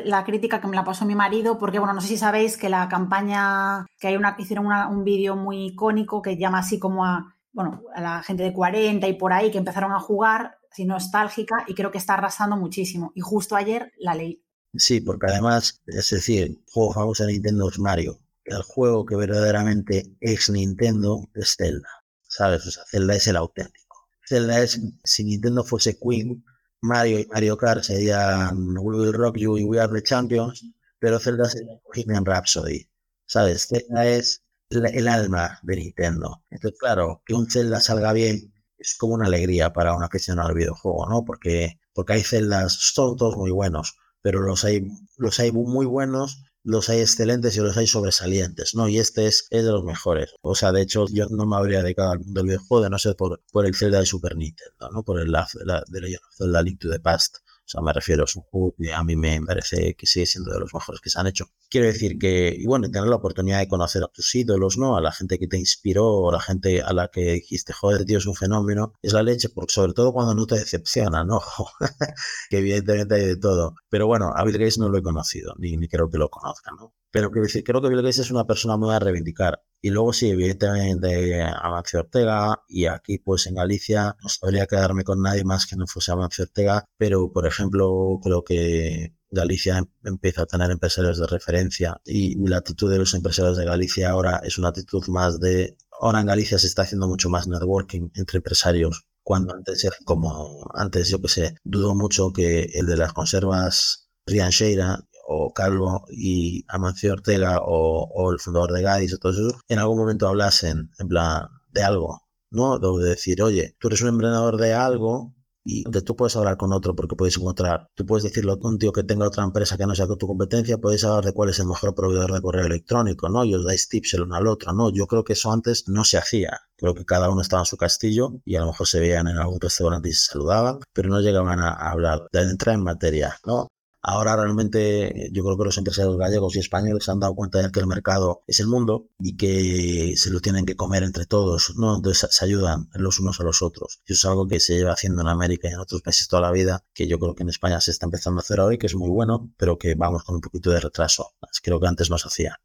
la crítica que me la pasó mi marido, porque bueno, no sé si sabéis que la campaña, que hay una, hicieron un vídeo muy icónico que llama así como a bueno, a la gente de 40 y por ahí que empezaron a jugar, así nostálgica, y creo que está arrasando muchísimo. Y justo ayer la leí. Sí, porque además, es decir, juego famoso de Nintendo es Mario. El juego que verdaderamente es Nintendo es Zelda. ¿Sabes? O sea, Zelda es el auténtico. Zelda es, si Nintendo fuese Queen, Mario y Mario Kart serían We Will Rock You y We Are the Champions, pero Zelda sería Bohemian Rhapsody. ¿Sabes? Zelda es el alma de Nintendo. Entonces, claro, que un Zelda salga bien es como una alegría para un aficionado al videojuego, ¿no? Porque, porque hay celdas, son todos muy buenos, pero los hay, los hay muy buenos, los hay excelentes y los hay sobresalientes, ¿no? Y este es, es de los mejores. O sea, de hecho, yo no me habría dedicado al mundo del videojuego de no ser por, por el Zelda de Super Nintendo, ¿no? Por el la, de Legend of Zelda Link to the Past. O sea, me refiero, a un juego que a mí me parece que sigue siendo de los mejores que se han hecho. Quiero decir que, y bueno, tener la oportunidad de conocer a tus ídolos, ¿no? A la gente que te inspiró, o la gente a la que dijiste, joder, tío, es un fenómeno, es la leche, porque sobre todo cuando no te decepciona, ¿no? [laughs] que evidentemente hay de todo. Pero bueno, a Bill Gates no lo he conocido, ni creo que lo conozca, ¿no? Pero decir, creo que Bill Gates es una persona muy a reivindicar. Y luego sí, evidentemente Amancio Ortega y aquí pues en Galicia no podría quedarme con nadie más que no fuese Amancio Ortega, pero por ejemplo creo que Galicia em, empieza a tener empresarios de referencia y la actitud de los empresarios de Galicia ahora es una actitud más de... Ahora en Galicia se está haciendo mucho más networking entre empresarios cuando antes era como, antes yo que sé, dudo mucho que el de las conservas Riancheira o Calvo y Amancio Ortega o, el fundador de Gadis o todo eso, en algún momento hablasen en plan de algo, ¿no? De decir, oye, tú eres un emprendedor de algo y tú puedes hablar con otro porque puedes encontrar, tú puedes decirlo a un tío que tenga otra empresa que no sea tu competencia, puedes hablar de cuál es el mejor proveedor de correo electrónico, ¿no? Y os dais tips el uno al otro, ¿no? Yo creo que eso antes no se hacía. Creo que cada uno estaba en su castillo y a lo mejor se veían en algún restaurante y se saludaban, pero no llegaban a hablar de entrar en materia, ¿no? Ahora realmente yo creo que los empresarios gallegos y españoles se han dado cuenta de que el mercado es el mundo y que se lo tienen que comer entre todos, ¿no? Entonces se ayudan los unos a los otros. Y eso es algo que se lleva haciendo en América y en otros países toda la vida, que yo creo que en España se está empezando a hacer hoy, que es muy bueno, pero que vamos con un poquito de retraso. Creo que antes no se hacía.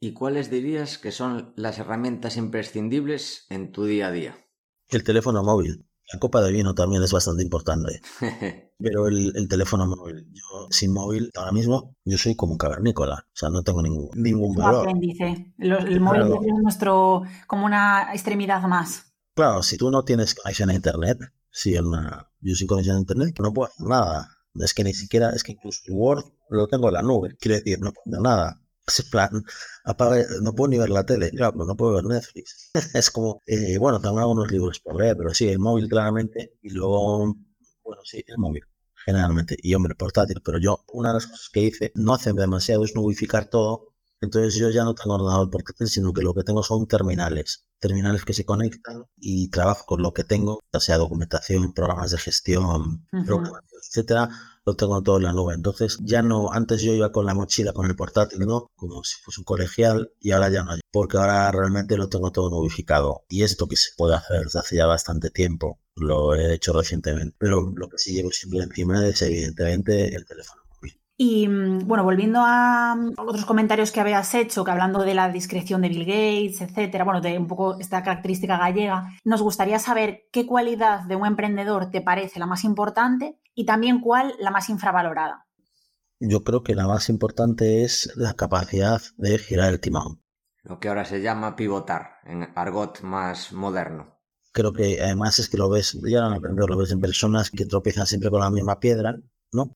¿Y cuáles dirías que son las herramientas imprescindibles en tu día a día? El teléfono móvil La copa de vino también es bastante importante. [laughs] Pero el, teléfono móvil, yo sin móvil, ahora mismo, yo soy como un cavernícola. O sea, no tengo ningún, ningún valor. El, móvil es nuestro, como una extremidad más. Claro, si tú no tienes conexión a internet, si una, yo sin conexión a internet, no puedo hacer nada. Es que ni siquiera, es que incluso el Word lo tengo en la nube. Quiere decir, no puedo hacer nada. Ese plan, no puedo ni ver la tele, claro, no puedo ver Netflix. [laughs] es como, eh, bueno, tengo algunos libros por leer, pero sí, el móvil claramente, y luego, bueno, sí, el móvil, generalmente, y hombre, portátil, pero yo, una de las cosas que hice, no hace demasiado, es nubificar todo, entonces yo ya no tengo ordenador portátil, sino que lo que tengo son terminales, terminales que se conectan y trabajo con lo que tengo, ya sea documentación, programas de gestión, programación, etcétera, lo tengo todo en la nube. Entonces ya no, antes yo iba con la mochila, con el portátil, ¿no? Como si fuese un colegial y ahora ya no, porque ahora realmente lo tengo todo nubificado. Y esto que se puede hacer desde hace ya bastante tiempo, lo he hecho recientemente. Pero lo que sí llevo siempre encima es evidentemente el teléfono. Y mm, bueno, volviendo a mm, otros comentarios que habías hecho, que hablando de la discreción de Bill Gates, etcétera, bueno, de un poco esta característica gallega, nos gustaría saber qué cualidad de un emprendedor te parece la más importante y también cuál la más infravalorada. Yo creo que la más importante es la capacidad de girar el timón. Lo que ahora se llama pivotar, en argot más moderno. Creo que además es que lo ves, ya no lo ves en personas que tropiezan siempre con la misma piedra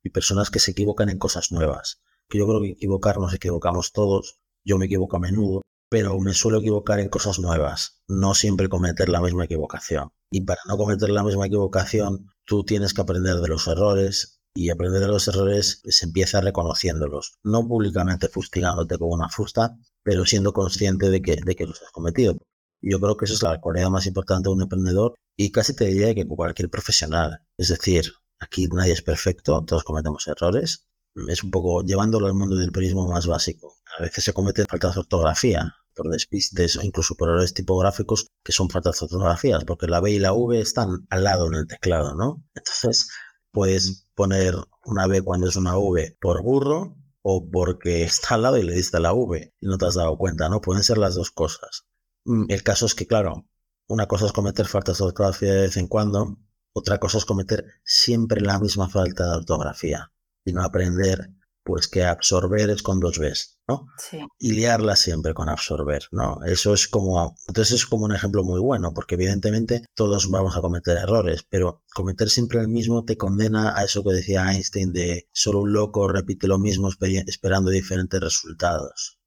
y personas que se equivocan en cosas nuevas. Que yo creo que equivocar nos equivocamos todos, yo me equivoco a menudo, pero me suelo equivocar en cosas nuevas, no siempre cometer la misma equivocación. Y para no cometer la misma equivocación, tú tienes que aprender de los errores y aprender de los errores se empieza reconociéndolos, no públicamente fustigándote con una fusta, pero siendo consciente de que, de que los has cometido. Yo creo que eso es la cualidad más importante de un emprendedor y casi te diría que cualquier profesional. Es decir, Aquí nadie es perfecto, todos cometemos errores. Es un poco llevándolo al mundo del periodismo más básico. A veces se cometen faltas de ortografía por despistes o incluso por errores tipográficos que son faltas de ortografías, porque la B y la V están al lado en el teclado, ¿no? Entonces, puedes poner una B cuando es una V por burro o porque está al lado y le diste la V y no te has dado cuenta, ¿no? Pueden ser las dos cosas. Mm, el caso es que, claro, una cosa es cometer faltas de ortografía de vez en cuando otra cosa es cometer siempre la misma falta de ortografía y no aprender pues que absorber es con dos Bs, ¿no? Sí. Y liarla siempre con absorber, ¿no? Eso es como, entonces es como un ejemplo muy bueno, porque evidentemente todos vamos a cometer errores, pero cometer siempre el mismo te condena a eso que decía Einstein de solo un loco repite lo mismo esperando diferentes resultados.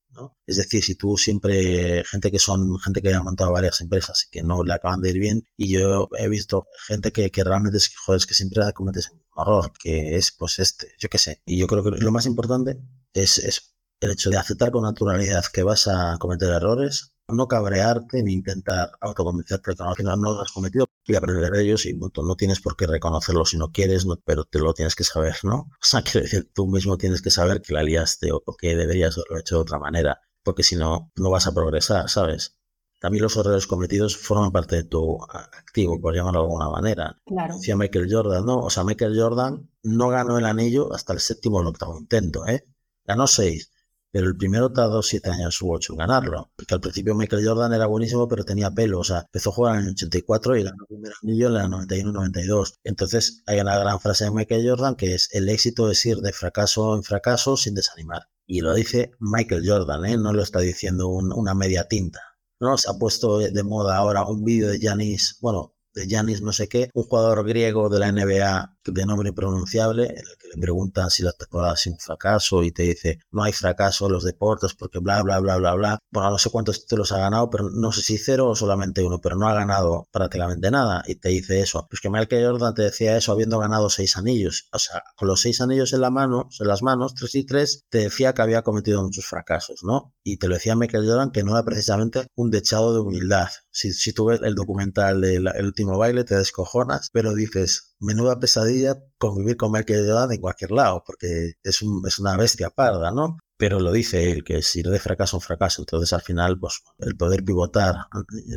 Es decir, si tú siempre, gente que son, gente que ha montado varias empresas y que no le acaban de ir bien, y yo he visto gente que, que realmente es, joder, es que siempre cometes un error, que es pues este, yo qué sé. Y yo creo que lo más importante es, es el hecho de aceptar con naturalidad que vas a cometer errores, no cabrearte ni intentar autoconvencerte que final no lo has cometido y aprender de ellos y no tienes por qué reconocerlo si no quieres, pero te lo tienes que saber, ¿no? [laughs] O sea, quiero decir, tú mismo tienes que saber que la liaste o, que deberías haberlo hecho de otra manera, porque si no, no vas a progresar, ¿sabes? También los errores cometidos forman parte de tu activo, por llamarlo de alguna manera. Claro. Decía Michael Jordan, ¿no? O sea, Michael Jordan no ganó el anillo hasta el séptimo o el octavo intento, ¿eh? Ganó seis pero el primero tardó siete años u ocho ganarlo. Porque al principio Michael Jordan era buenísimo, pero tenía pelo. O sea, empezó a jugar en el 84 y ganó el primer anillo en el 91-92. Entonces, hay una gran frase de Michael Jordan que es: el éxito es ir de fracaso en fracaso sin desanimar. Y lo dice Michael Jordan, ¿eh? no lo está diciendo una media tinta. No, se ha puesto de moda ahora un vídeo de Janis, bueno, de Janis no sé qué, un jugador griego de la NBA de nombre impronunciable, en el que le preguntan si la temporada es un fracaso y te dice, no hay fracaso en los deportes porque bla, bla, bla, bla, bla. Bueno, no sé cuántos títulos ha ganado, pero no sé si cero o solamente uno, pero no ha ganado prácticamente nada. Y te dice eso. Pues que Michael Jordan te decía eso habiendo ganado seis anillos. O sea, con los seis anillos en la mano, en las manos, tres y tres, te decía que había cometido muchos fracasos, ¿no? Y te lo decía Michael Jordan que no era precisamente un dechado de humildad. Si, si tú ves el documental del último baile, te descojonas, pero dices, menuda pesadilla convivir con Michael Jordan en cualquier lado, porque es, es una bestia parda, ¿no? Pero lo dice él, que si de fracaso en fracaso, entonces al final, pues el poder pivotar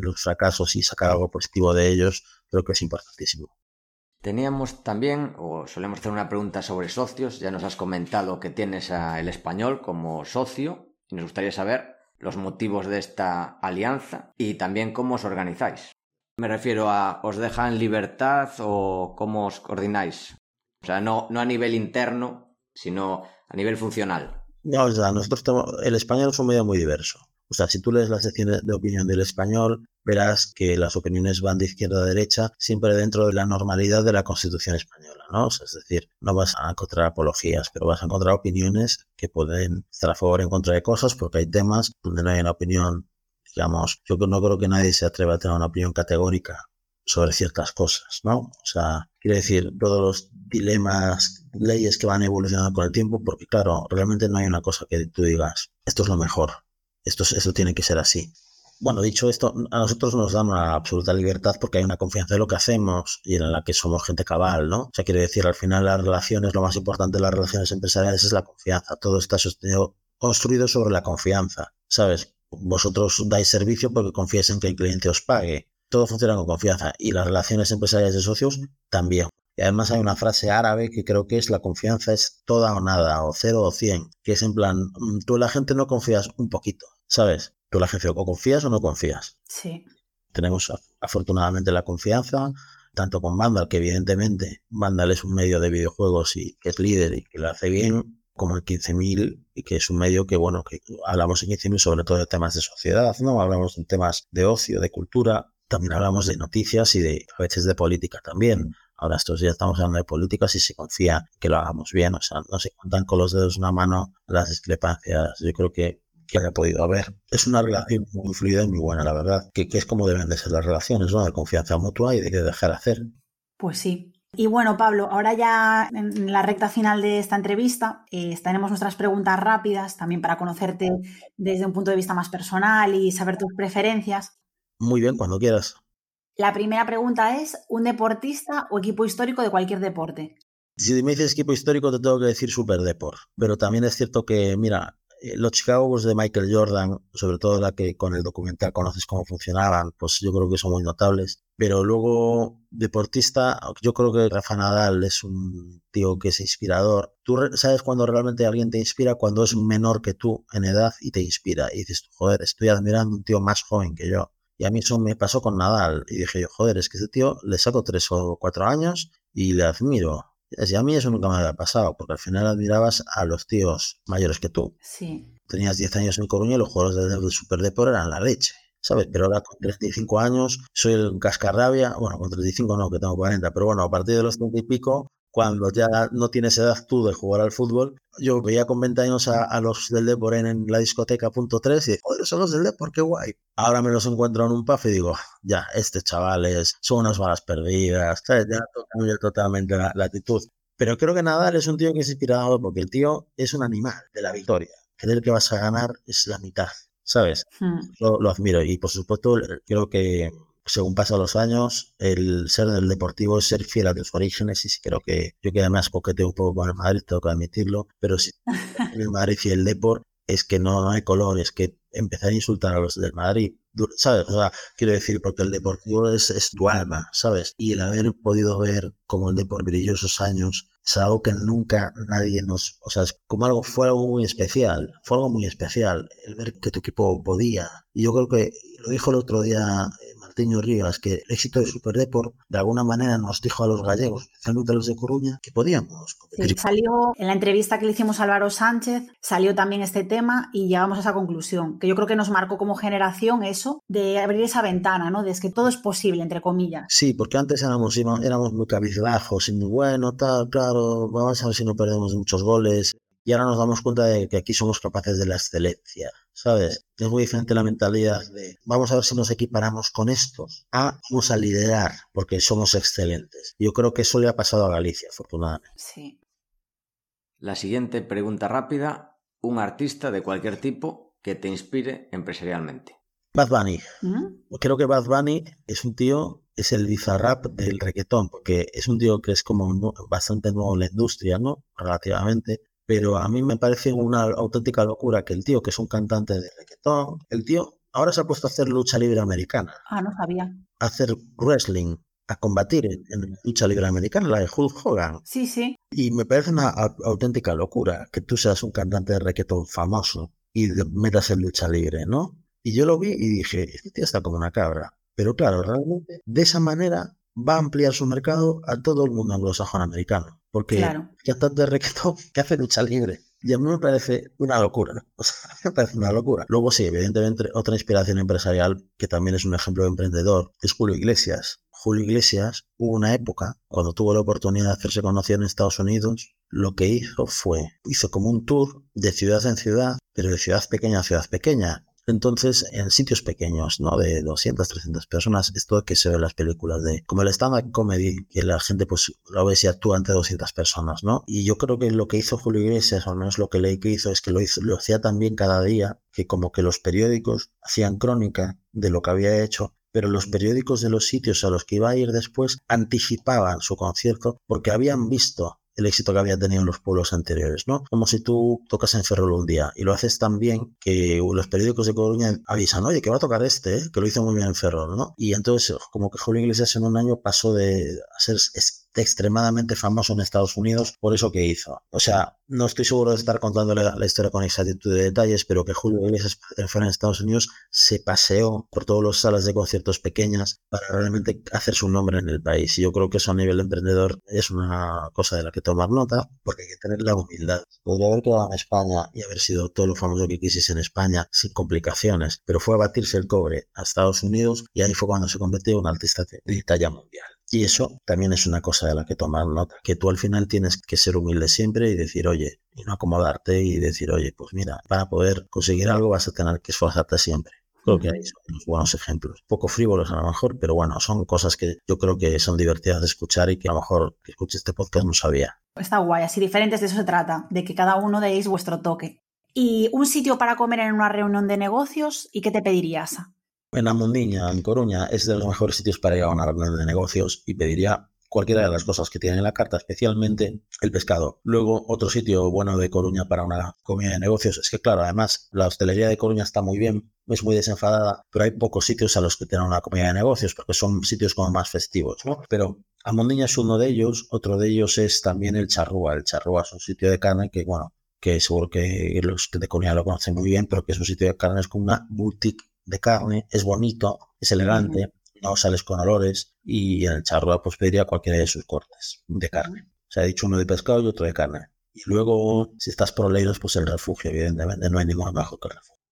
los fracasos y sacar algo positivo de ellos, creo que es importantísimo. Teníamos también, o solemos hacer una pregunta sobre socios, ya nos has comentado que tienes a El Español como socio, y nos gustaría saber los motivos de esta alianza y también cómo os organizáis. Me refiero a, ¿os dejan libertad o cómo os coordináis? O sea, no, a nivel interno, sino a nivel funcional. No, o sea, nosotros tenemos, el español es un medio muy diverso. O sea, si tú lees las secciones de opinión del español, verás que las opiniones van de izquierda a derecha, siempre dentro de la normalidad de la Constitución española, ¿no? es decir, no vas a encontrar apologías, pero vas a encontrar opiniones que pueden estar a favor o en contra de cosas, porque hay temas donde no hay una opinión, digamos, yo no creo que nadie se atreva a tener una opinión categórica sobre ciertas cosas, ¿no? O sea, quiere decir, todos los dilemas, leyes que van evolucionando con el tiempo, porque claro, realmente no hay una cosa que tú digas, esto es lo mejor, esto, eso tiene que ser así. Bueno, dicho esto, a nosotros nos dan una absoluta libertad porque hay una confianza en lo que hacemos y en la que somos gente cabal, ¿no? O sea, quiere decir, al final las relaciones, lo más importante de las relaciones empresariales es la confianza. Todo está sostenido, construido sobre la confianza, ¿sabes? Vosotros dais servicio porque confiáis en que el cliente os pague. Todo funciona con confianza y las relaciones empresariales de socios también. Y además hay una frase árabe que creo que es la confianza es toda o nada, o cero o cien, que es en plan, mm, tú la gente no confías un poquito, ¿sabes? Tú la gente o confías o no confías. Sí. Tenemos afortunadamente la confianza, tanto con Vandal, que evidentemente Vandal es un medio de videojuegos y que es líder y que lo hace bien, como el 15.000, y que es un medio que, bueno, que hablamos en 15.000 sobre todo de temas de sociedad, ¿no? Hablamos de temas de ocio, de cultura, también hablamos de noticias y de a veces de política también. Ahora estos días estamos hablando de políticas y se confía que lo hagamos bien. O sea, no se cuentan con los dedos una mano las discrepancias. Yo creo que, que haya podido haber. Es una relación muy fluida y muy buena, la verdad. Que, que es como deben de ser las relaciones, ¿no? De confianza mutua y de dejar hacer. Pues sí, y bueno, Pablo, ahora ya en la recta final de esta entrevista eh, tenemos nuestras preguntas rápidas también para conocerte desde un punto de vista más personal y saber tus preferencias. Muy bien, cuando quieras. La primera pregunta es, ¿un deportista o equipo histórico de cualquier deporte? Si me dices equipo histórico, te tengo que decir Super Deport. Pero también es cierto que, mira, eh, los Chicago Bulls de Michael Jordan, sobre todo la que con el documental conoces cómo funcionaban, pues yo creo que son muy notables. Pero luego, deportista, yo creo que Rafa Nadal es un tío que es inspirador. Tú sabes cuando realmente alguien te inspira, cuando es menor que tú en edad y te inspira. Y dices, joder, estoy admirando a un tío más joven que yo. Y a mí eso me pasó con Nadal. Y dije yo, joder, es que ese tío le saco tres o cuatro años y le admiro. Y a mí eso nunca me había pasado, porque al final admirabas a los tíos mayores que tú. Sí. Tenías 10 años en Coruña y los juegos de Super Depor eran la leche. ¿Sabes? Pero ahora con 35 años soy el cascarrabia. Bueno, con 35 no, que tengo 40. Pero bueno, a partir de los 30 y pico cuando ya no tienes edad tú de jugar al fútbol, yo veía con 20 años a, los del Depor en, la discoteca punto 3 y dije, joder, son los del Depor, qué guay. Ahora me los encuentro en un puff y digo, ya, este chavales, son unas balas perdidas, ¿sabes? Ya cambia totalmente la, actitud. Pero creo que Nadal es un tío que es inspirado porque el tío es un animal de la victoria. Creer que vas a ganar es la mitad, ¿sabes? Hmm. lo admiro y por supuesto creo que según pasan los años, el ser del deportivo es ser fiel a tus orígenes y creo que yo que además coqueteo un poco con el Madrid, tengo que admitirlo, pero si el Madrid y el Deport es que no, hay color, es que empezar a insultar a los del Madrid, ¿sabes? O sea, quiero decir, porque el deportivo es, es tu alma, ¿sabes? Y el haber podido ver como el Deport brilló esos años es algo que nunca nadie nos, o sea, como algo, fue algo muy especial, fue algo muy especial, el ver que tu equipo podía. Y yo creo que lo dijo el otro día Martiño Rivas, que el éxito de Super Deport de alguna manera nos dijo a los gallegos, especialmente a los de Coruña, que podíamos. salió en la entrevista que le hicimos a Álvaro Sánchez, salió también este tema y llegamos a esa conclusión, que yo creo que nos marcó como generación eso, de abrir esa ventana, ¿no? De que todo es posible, entre comillas. Sí, porque antes éramos, éramos muy cabizbajos y muy bueno, tal, claro, vamos a ver si no perdemos muchos goles y ahora nos damos cuenta de que aquí somos capaces de la excelencia, ¿sabes? Es muy diferente la mentalidad de vamos a ver si nos equiparamos con estos a vamos a liderar porque somos excelentes. Yo creo que eso le ha pasado a Galicia, afortunadamente. Sí. La siguiente pregunta rápida, un artista de cualquier tipo que te inspire empresarialmente. Bad Bunny. ¿Mm? Creo que Bad Bunny es un tío, es el bizarrap del reggaetón, porque es un tío que es como bastante nuevo en la industria, ¿no? Relativamente pero a mí me parece una auténtica locura que el tío, que es un cantante de reggaetón, el tío ahora se ha puesto a hacer lucha libre americana. Ah, no sabía. A hacer wrestling, a combatir en, lucha libre americana, la de Hulk Hogan. Sí, sí. Y me parece una auténtica locura que tú seas un cantante de reggaetón famoso y metas en lucha libre, ¿no? Y yo lo vi y dije, este tío está como una cabra. Pero claro, realmente de esa manera va a ampliar su mercado a todo el mundo anglosajón americano. Porque Claro. cantantes de reggaetón que hace lucha libre. Y a mí me parece una locura. ¿no? [laughs] O sea, me parece una locura. Luego sí, evidentemente, otra inspiración empresarial que también es un ejemplo de emprendedor es Julio Iglesias. Julio Iglesias hubo una época cuando tuvo la oportunidad de hacerse conocido en Estados Unidos, lo que hizo fue, hizo como un tour de ciudad en ciudad, pero de ciudad pequeña a ciudad pequeña. Entonces, en sitios pequeños, ¿no? De 200, 300 personas, esto que se ve en las películas de, como el stand-up comedy, que la gente pues lo ve si actúa ante 200 personas, ¿no? Y yo creo que lo que hizo Julio Iglesias, o al menos lo que leí que hizo, es que lo, hizo, lo hacía también cada día, que como que los periódicos hacían crónica de lo que había hecho, pero los periódicos de los sitios a los que iba a ir después anticipaban su concierto porque habían visto el éxito que había tenido en los pueblos anteriores, ¿no? Como si tú tocas en Ferrol un día y lo haces tan bien que los periódicos de Coruña avisan, oye, que va a tocar este, ¿eh? que lo hizo muy bien en Ferrol, ¿no? Y entonces, como que Julio Iglesias en un año pasó de ser extremadamente famoso en Estados Unidos por eso que hizo. O sea, no estoy seguro de estar contándole la historia con exactitud de detalles, pero que Julio Iglesias fuera en Estados Unidos se paseó por todas las salas de conciertos pequeñas para realmente hacer su nombre en el país. Y yo creo que eso a nivel de emprendedor es una cosa de la que tomar nota, porque hay que tener la humildad. Podría haber quedado en España y haber sido todo lo famoso que quisiese en España sin complicaciones, pero fue a batirse el cobre a Estados Unidos y ahí fue cuando se convirtió en un artista de talla mundial. Y eso también es una cosa de la que tomar nota, que tú al final tienes que ser humilde siempre y decir, oye, y no acomodarte y decir, oye, pues mira, para poder conseguir algo vas a tener que esforzarte siempre. Creo que hay unos buenos ejemplos. Poco frívolos a lo mejor, pero bueno, son cosas que yo creo que son divertidas de escuchar y que a lo mejor que escuche este podcast no sabía. Está guay, así diferentes de eso se trata, de que cada uno deis vuestro toque. ¿Y un sitio para comer en una reunión de negocios? ¿Y qué te pedirías? En la en Coruña, es de los mejores sitios para ir a una reunión de negocios y pediría cualquiera de las cosas que tiene en la carta, especialmente el pescado. Luego, otro sitio bueno de Coruña para una comida de negocios es que, claro, además, la hostelería de Coruña está muy bien, es muy desenfadada, pero hay pocos sitios a los que tienen una comida de negocios porque son sitios como más festivos. Pero Amondiña es uno de ellos, otro de ellos es también el Charrúa. El Charrúa es un sitio de carne que, bueno, que seguro que los de Coruña lo conocen muy bien, pero que es un sitio de carne, es como una boutique de carne, es bonito, es elegante, no sales con olores y en el charrúa pues pediría cualquiera de sus cortes de carne. O sea, he dicho uno de pescado y otro de carne. Y luego, si estás por Leiros, pues el refugio, evidentemente, no hay ninguno mejor que el refugio.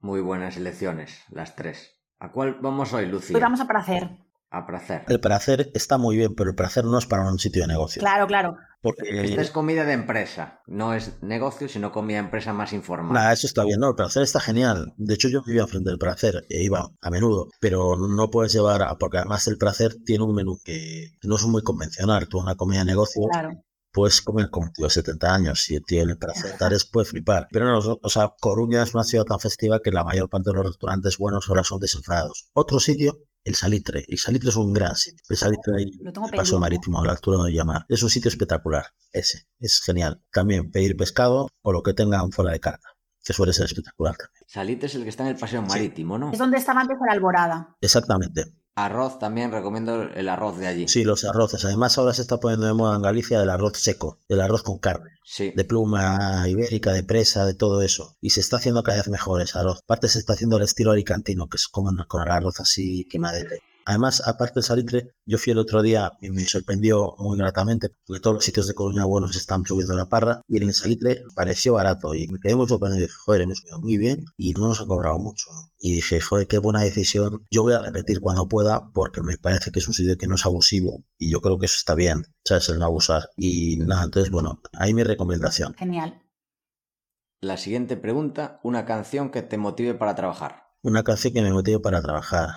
Muy buenas elecciones, las tres. ¿A cuál vamos hoy, Lucía? Hoy vamos a placer. A placer. El placer está muy bien, pero el placer no es para un sitio de negocio. Claro, claro. Porque Esta es comida de empresa. No es negocio, sino comida de empresa más informal. Nada, eso está bien, no, el placer está genial. De hecho, yo vivía enfrente del placer e iba a menudo, pero no puedes llevar, a, porque además el placer tiene un menú que no es muy convencional. Tú una comida de negocio Claro. puedes comer como tío de 70 años y el tío el placer [laughs] tares puede flipar. Pero no, o sea, Coruña es una ciudad tan festiva que la mayor parte de los restaurantes buenos ahora son desenfadados. Otro sitio el Salitre. El Salitre es un gran sitio. El Salitre ahí, el paso pendiente. marítimo, a la altura de llamar. Es un sitio espectacular. Ese. Es genial. También pedir pescado o lo que tengan fuera de carta. Que suele ser espectacular también. Salite es el que está en el paseo marítimo, ¿no? Es donde estaba antes la alborada. Exactamente. Arroz también recomiendo el arroz de allí. Sí, los arroces. Además, ahora se está poniendo de moda en Galicia el arroz seco, el arroz con carne. Sí. de pluma ibérica, de presa, de todo eso. Y se está haciendo cada vez mejor ese arroz. Aparte se está haciendo el estilo alicantino, que es como con el arroz así quemadete. Además, aparte del salitre, yo fui el otro día y me sorprendió muy gratamente, porque todos los sitios de Coruña buenos están subiendo la parra, y en el salitre pareció barato, y me quedé muy sorprendido. Dije, joder, hemos comido muy bien, y no nos ha cobrado mucho. Y dije, joder, qué buena decisión. Yo voy a repetir cuando pueda, porque me parece que es un sitio que no es abusivo, y yo creo que eso está bien, ¿sabes? El no abusar. Y nada, entonces, bueno, ahí mi recomendación. Genial. La siguiente pregunta, una canción que te motive para trabajar. Una canción que me motive para trabajar.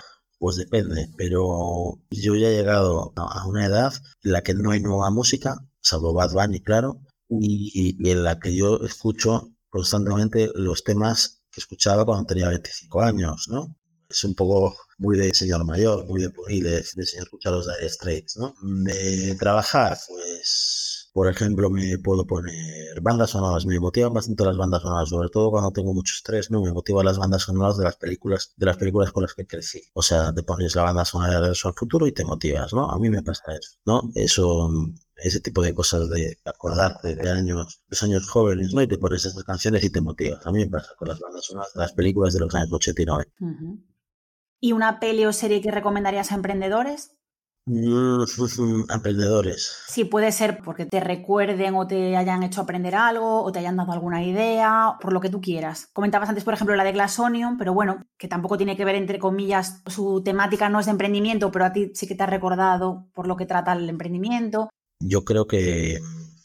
Pues depende, pero yo ya he llegado a una edad en la que no hay nueva música, salvo Bad Bunny, claro, y, en la que yo escucho constantemente los temas que escuchaba cuando tenía 25 años, ¿no? Es un poco muy de señor mayor, muy de de, de señor escuchar los Dire Straits, ¿no? De trabajar, pues, por ejemplo, me puedo poner bandas sonoras, me motivan bastante las bandas sonoras, sobre todo cuando tengo mucho estrés, ¿no? Me motivan las bandas sonoras de las películas, de las películas con las que crecí. O sea, te pones la banda sonora de Regreso al Futuro y te motivas, ¿no? A mí me pasa eso, ¿no? Eso, ese tipo de cosas de acordarte de años, los años jóvenes, ¿no? Y te pones esas canciones y te motivas. A mí me pasa con las bandas sonoras de las películas de los años 89. Ujú. ¿Y una peli o serie que recomendarías a emprendedores? Mm, [laughs] emprendedores. Sí, puede ser porque te recuerden o te hayan hecho aprender algo o te hayan dado alguna idea, por lo que tú quieras. Comentabas antes, por ejemplo, la de Glass Onion, pero bueno, que tampoco tiene que ver, entre comillas, su temática no es de emprendimiento, pero a ti sí que te ha recordado por lo que trata el emprendimiento. Yo creo que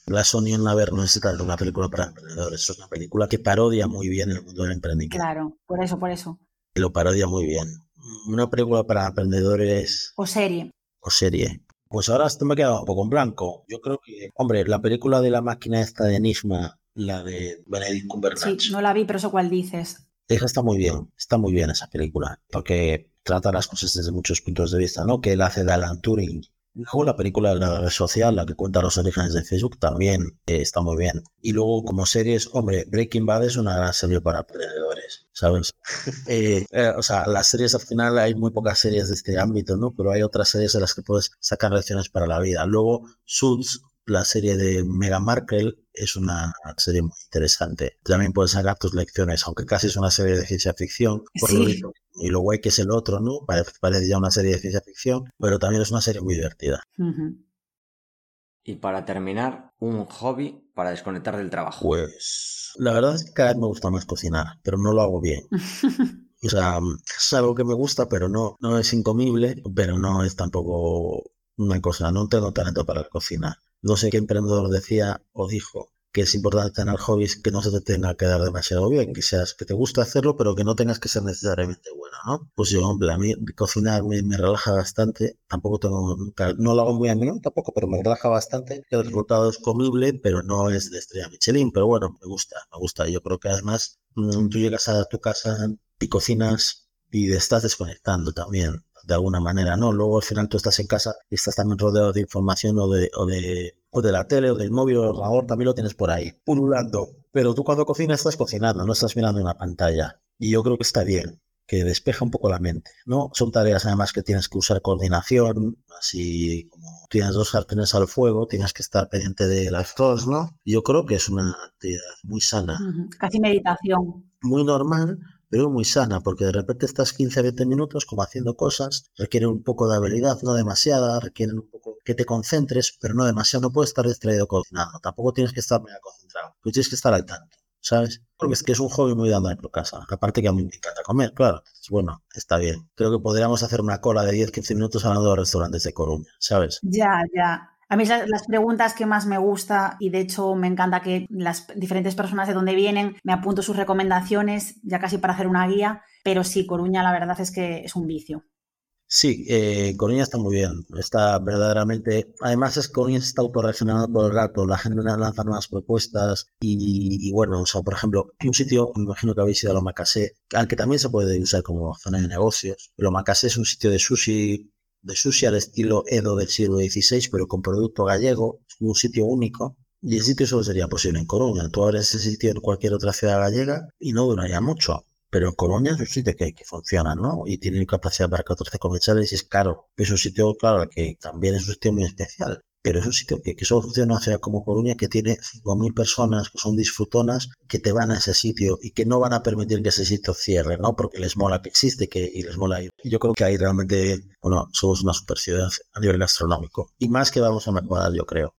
Glass Onion, a ver, no es una película para emprendedores, es una película que parodia muy bien el mundo del emprendimiento. Claro, por eso, por eso. Lo parodia muy bien una película para emprendedores. O serie. O serie. Pues ahora esto me ha quedado un poco en blanco. Yo creo que, hombre, la película de la máquina esta de Enigma, la de Benedict Cumberbatch. Sí, no la vi, pero eso cuál dices. Esa está muy bien, está muy bien esa película, porque trata las cosas desde muchos puntos de vista, ¿no? Que él hace de Alan Turing. Luego la película de la red social, la que cuenta los orígenes de Facebook, también eh, está muy bien. Y luego como series, hombre, Breaking Bad es una gran serie para emprendedores. ¿sabes? [laughs] Eh, eh, o sea, las series al final hay muy pocas series de este ámbito, ¿no? Pero hay otras series de las que puedes sacar lecciones para la vida. Luego, Suits, la serie de Meghan Markle, es una serie muy interesante. También puedes sacar tus lecciones, aunque casi es una serie de ciencia ficción, por lo visto. Y lo guay que es el otro, ¿no? Parece, ya una serie de ciencia ficción, pero también es una serie muy divertida. Y para terminar, un hobby para desconectar del trabajo. Pues la verdad es que cada vez me gusta más cocinar, pero no lo hago bien. [laughs] O sea, es algo que me gusta, pero no, no es incomible, pero no es tampoco una cosa, no tengo talento para cocinar. No sé qué emprendedor decía o dijo que es importante tener hobbies que no se te tenga que dar demasiado bien, que seas que te gusta hacerlo, pero que no tengas que ser necesariamente bueno, ¿no? Pues yo, hombre, a mí cocinar me, relaja bastante, tampoco tengo, no lo hago muy a menudo tampoco, pero me relaja bastante, el resultado es comible, pero no es de estrella Michelin, pero bueno, me gusta, me gusta, yo creo que además mm, tú llegas a tu casa y cocinas y estás desconectando también de alguna manera, ¿no? Luego al final tú estás en casa y estás también rodeado de información o de, o de, o de la tele o del móvil o del ordenador, también lo tienes por ahí, pululando. Pero tú cuando cocinas estás cocinando, no estás mirando una pantalla. Y yo creo que está bien, que despeja un poco la mente, ¿no? Son tareas además que tienes que usar coordinación, así como tienes dos sartenes al fuego, tienes que estar pendiente de las dos, ¿no? Yo creo que es una actividad muy sana. Casi meditación. Muy normal, pero muy sana, porque de repente estás 15 a 20 minutos como haciendo cosas, requieren un poco de habilidad, no demasiada, requieren un poco que te concentres, pero no demasiado, no puedes estar distraído cocinando, tampoco tienes que estar mega concentrado, tú tienes que estar al tanto, ¿sabes? Porque es que es un hobby muy dando en tu casa, aparte que a mí me encanta comer, claro, bueno, está bien. Creo que podríamos hacer una cola de 10-15 minutos hablando de restaurantes de Coruña, ¿sabes? Ya, ya. A mí las preguntas que más me gusta y de hecho me encanta que las diferentes personas de donde vienen me apunto sus recomendaciones ya casi para hacer una guía, pero sí, Coruña la verdad es que es un vicio. Sí, eh, Coruña está muy bien, está verdaderamente, además es Coruña está autorreaccionando por el rato, la gente lanza nuevas propuestas y, bueno, o sea, por ejemplo, un sitio, me imagino que habéis ido a Lomacasé, al que también se puede usar como zona de negocios, Lomacasé es un sitio de sushi de sushi al estilo Edo del siglo XVI, pero con producto gallego, un sitio único. Y el sitio solo sería posible en Coruña. Tú abres ese sitio en cualquier otra ciudad gallega y no duraría mucho. Pero en Coruña es un sitio que, que funciona, ¿no? Y tiene capacidad para 14 comerciales y es caro. Es un sitio, claro, que también es un sitio muy especial pero es un sitio que, que solo funciona como Coruña, que tiene 5.000 personas que son disfrutonas, que te van a ese sitio y que no van a permitir que ese sitio cierre, ¿no? Porque les mola que existe que, y les mola ir. Yo creo que ahí realmente, bueno, somos una super ciudad a nivel gastronómico. Y más que vamos a mejorar, yo creo.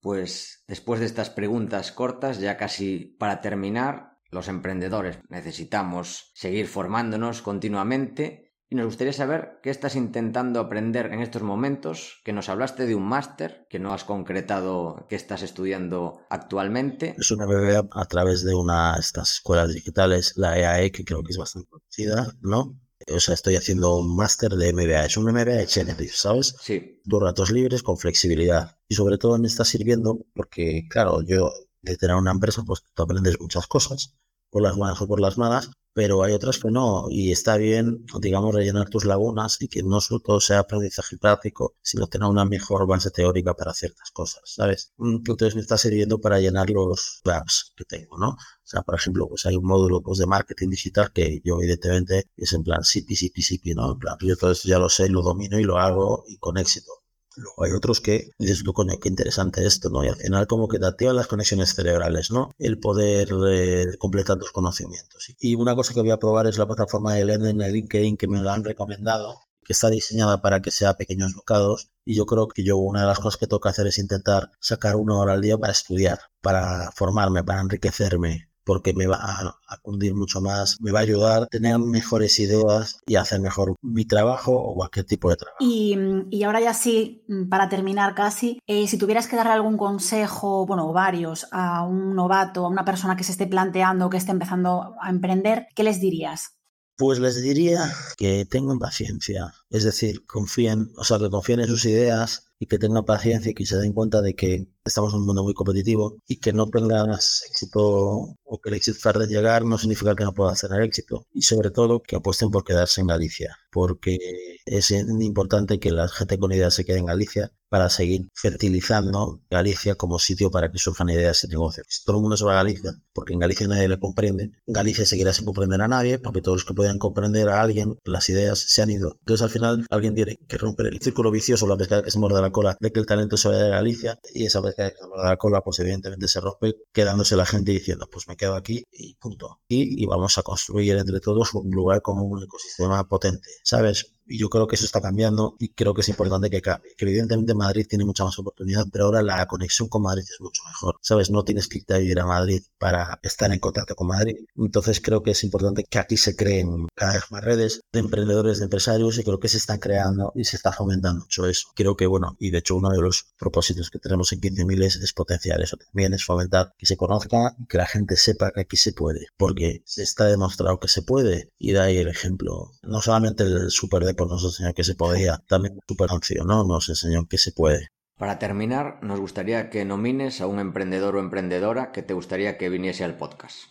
Pues después de estas preguntas cortas, ya casi para terminar, los emprendedores necesitamos seguir formándonos continuamente y nos gustaría saber qué estás intentando aprender en estos momentos, que nos hablaste de un máster, que no has concretado qué estás estudiando actualmente. Es una MBA a través de una estas escuelas digitales, la EAE, e, que creo que es bastante conocida, ¿no? O sea, estoy haciendo un máster de MBA. Es un MBA de Genesis, ¿sabes? Sí. Dos ratos libres con flexibilidad. Y sobre todo me está sirviendo porque, claro, yo de tener una empresa, pues tú aprendes muchas cosas, por las buenas o por las malas, pero hay otras que no, y está bien, digamos, rellenar tus lagunas y que no solo todo sea aprendizaje práctico, sino tener una mejor base teórica para ciertas cosas, ¿sabes? Mm, entonces me está sirviendo para llenar los gaps que tengo, ¿no? O sea, por ejemplo, pues hay un módulo pues, de marketing digital que yo evidentemente es en plan sipi, sipi, sipi, ¿no? En plan, yo todo eso ya lo sé, lo domino y lo hago y con éxito Luego hay otros que dices tú, coño, qué interesante esto, ¿no? Y al final como que te activan las conexiones cerebrales, ¿no? El poder eh, completar tus conocimientos. Y una cosa que voy a probar es la plataforma de Learning en LinkedIn que me lo han recomendado, que está diseñada para que sea pequeños bocados. Y yo creo que yo una de las cosas que tengo que hacer es intentar sacar una hora al día para estudiar, para formarme, para enriquecerme, porque me va a, cundir mucho más, me va a ayudar a tener mejores ideas y hacer mejor mi trabajo o cualquier tipo de trabajo. Y, ahora ya sí, para terminar casi, eh, si tuvieras que darle algún consejo, bueno, varios, a un novato, a una persona que se esté planteando, que esté empezando a emprender, ¿qué les dirías? Pues les diría que tengan paciencia, es decir, confíen, o sea, que confíen en sus ideas y que tengan paciencia y que se den cuenta de que estamos en un mundo muy competitivo y que no tengas éxito o que el éxito tarde en llegar no significa que no puedas tener éxito. Y sobre todo que apuesten por quedarse en Galicia, porque es importante que la gente con ideas se quede en Galicia para seguir fertilizando Galicia como sitio para que surjan ideas y negocios. Si todo el mundo se va a Galicia, porque en Galicia nadie le comprende, Galicia seguirá sin comprender a nadie, porque todos los que puedan comprender a alguien, las ideas se han ido. Entonces al final alguien tiene que romper el círculo vicioso, la pesca que se muerde la cola, de que el talento se vaya de Galicia, y esa se muerde la cola, pues evidentemente se rompe, quedándose la gente diciendo, pues me quedo aquí y punto. Y, y vamos a construir entre todos un lugar como un ecosistema potente, ¿sabes? Y yo creo que eso está cambiando y creo que es importante que cambie. Que evidentemente Madrid tiene mucha más oportunidad, pero ahora la conexión con Madrid es mucho mejor. ¿Sabes? No tienes que ir a Madrid para estar en contacto con Madrid. Entonces creo que es importante que aquí se creen cada vez más redes de emprendedores, de empresarios y creo que se están creando y se está fomentando mucho eso. Creo que, bueno, y de hecho uno de los propósitos que tenemos en 15.000 es, es potenciar eso también, es fomentar que se conozca y que la gente sepa que aquí se puede, porque se está demostrado que se puede y de ahí el ejemplo. No solamente el super nos enseñó que se podía, también Super ¿no? Nos enseñó que se puede. Para terminar, nos gustaría que nomines a un emprendedor o emprendedora que te gustaría que viniese al podcast.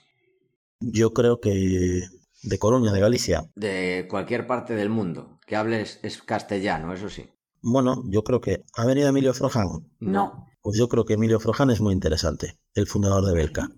Yo creo que de Colonia, de Galicia. De cualquier parte del mundo. Que hables es castellano, eso sí. Bueno, yo creo que. ¿Ha venido Emilio Frojan? No. Pues yo creo que Emilio Frojan es muy interesante, el fundador de Belka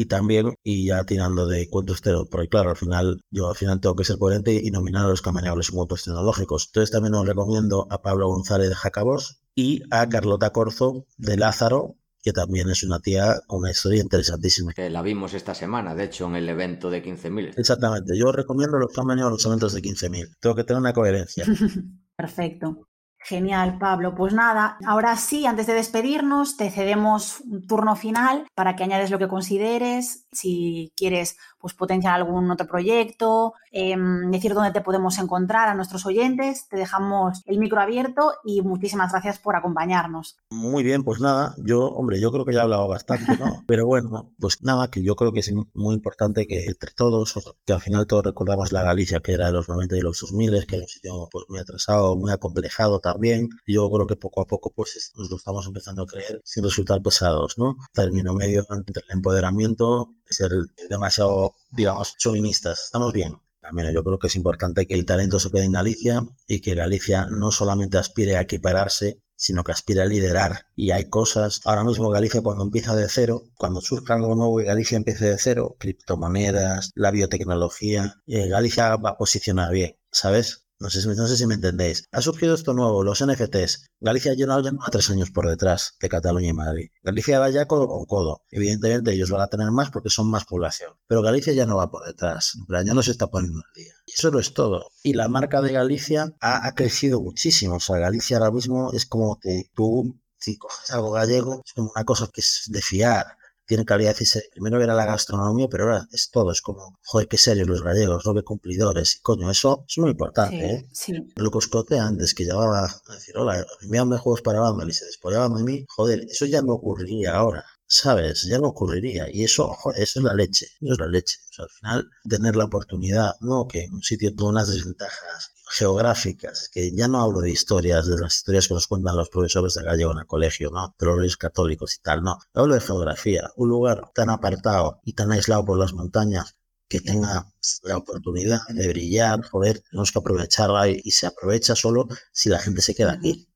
y también, y ya tirando de cuentos tecnológicos, porque claro, al final, yo al final tengo que ser coherente y nominar a los camaneables en cuentos tecnológicos. Entonces también os recomiendo a Pablo González de Jacabos y a Carlota Corzo de Lázaro, que también es una tía con una historia interesantísima. Que la vimos esta semana, de hecho, en el evento de 15.000. Exactamente, yo recomiendo los camaneos a los eventos de 15.000. Tengo que tener una coherencia. [laughs] Perfecto. Genial, Pablo. Pues nada, ahora sí, antes de despedirnos, te cedemos un turno final para que añades lo que consideres. Si quieres pues potenciar algún otro proyecto, em, decir dónde te podemos encontrar a nuestros oyentes. Te dejamos el micro abierto y muchísimas gracias por acompañarnos. Muy bien, pues nada, yo, hombre, yo creo que ya he hablado bastante, ¿no? [laughs] Pero bueno, pues nada, que yo creo que es muy importante que entre todos, que al final todos recordamos la Galicia que era de los 90 y los 2000, que era un sitio pues, muy atrasado, muy acomplejado también. Y yo creo que poco a poco pues nos lo estamos empezando a creer sin resultar pesados, ¿no? Término medio entre el empoderamiento ser demasiado, digamos, chauvinistas. Estamos bien. También yo creo que es importante que el talento se quede en Galicia y que Galicia no solamente aspire a equipararse, sino que aspire a liderar. Y hay cosas, ahora mismo Galicia cuando empieza de cero, cuando surja algo nuevo y Galicia empiece de cero, criptomonedas, la biotecnología, eh, Galicia va a posicionar bien, ¿sabes? No sé, no sé si me entendéis. Ha surgido esto nuevo, los NFTs. Galicia ya no a tres años por detrás de Cataluña y Madrid. Galicia va ya codo con codo. Evidentemente ellos van a tener más porque son más población. Pero Galicia ya no va por detrás. Ya no se está poniendo al día. Eso no es todo. Y la marca de Galicia ha, crecido muchísimo. O sea, Galicia ahora mismo es como que tú si coges algo gallego, es como una cosa que es de fiar tiene calidad y primero era la gastronomía, pero ahora es todo, es como, joder, qué serios los gallegos, no qué cumplidores, y coño, eso es muy importante, ¿eh? Sí. Lucas Cote antes que llamaba a decir, hola, envíame juegos para Vandal y se despollaban de mí, joder, eso ya no ocurriría ahora. ¿sabes? Ya no ocurriría. Y eso, joder, eso es la leche. Eso es la leche. O sea, al final, tener la oportunidad, no que en un sitio tuvo unas desventajas geográficas, que ya no hablo de historias, de las historias que nos cuentan los profesores de gallego en el colegio, ¿no? Reyes católicos y tal, no. Hablo de geografía, un lugar tan apartado y tan aislado por las montañas que tenga la oportunidad de brillar, joder, tenemos que aprovecharla y se aprovecha solo si la gente se queda aquí.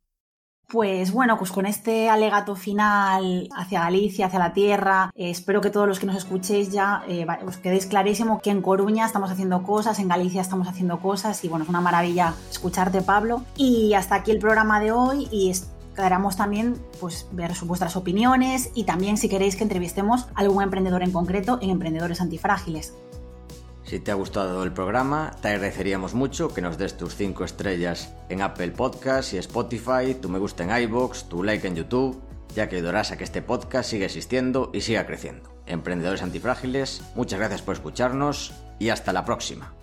Pues bueno, pues con este alegato final hacia Galicia, hacia la tierra, eh, espero que todos los que nos escuchéis ya eh, os quedéis clarísimo que en Coruña estamos haciendo cosas, en Galicia estamos haciendo cosas y bueno, es una maravilla escucharte Pablo. Y hasta aquí el programa de hoy y queramos también pues, ver vuestras opiniones y también si queréis que entrevistemos a algún emprendedor en concreto en Emprendedores Antifrágiles. Si te ha gustado el programa, te agradeceríamos mucho que nos des tus 5 estrellas en Apple Podcast y Spotify, tu me gusta en iBox, tu like en YouTube, ya que ayudarás a que este podcast siga existiendo y siga creciendo. Emprendedores Antifrágiles, muchas gracias por escucharnos y hasta la próxima.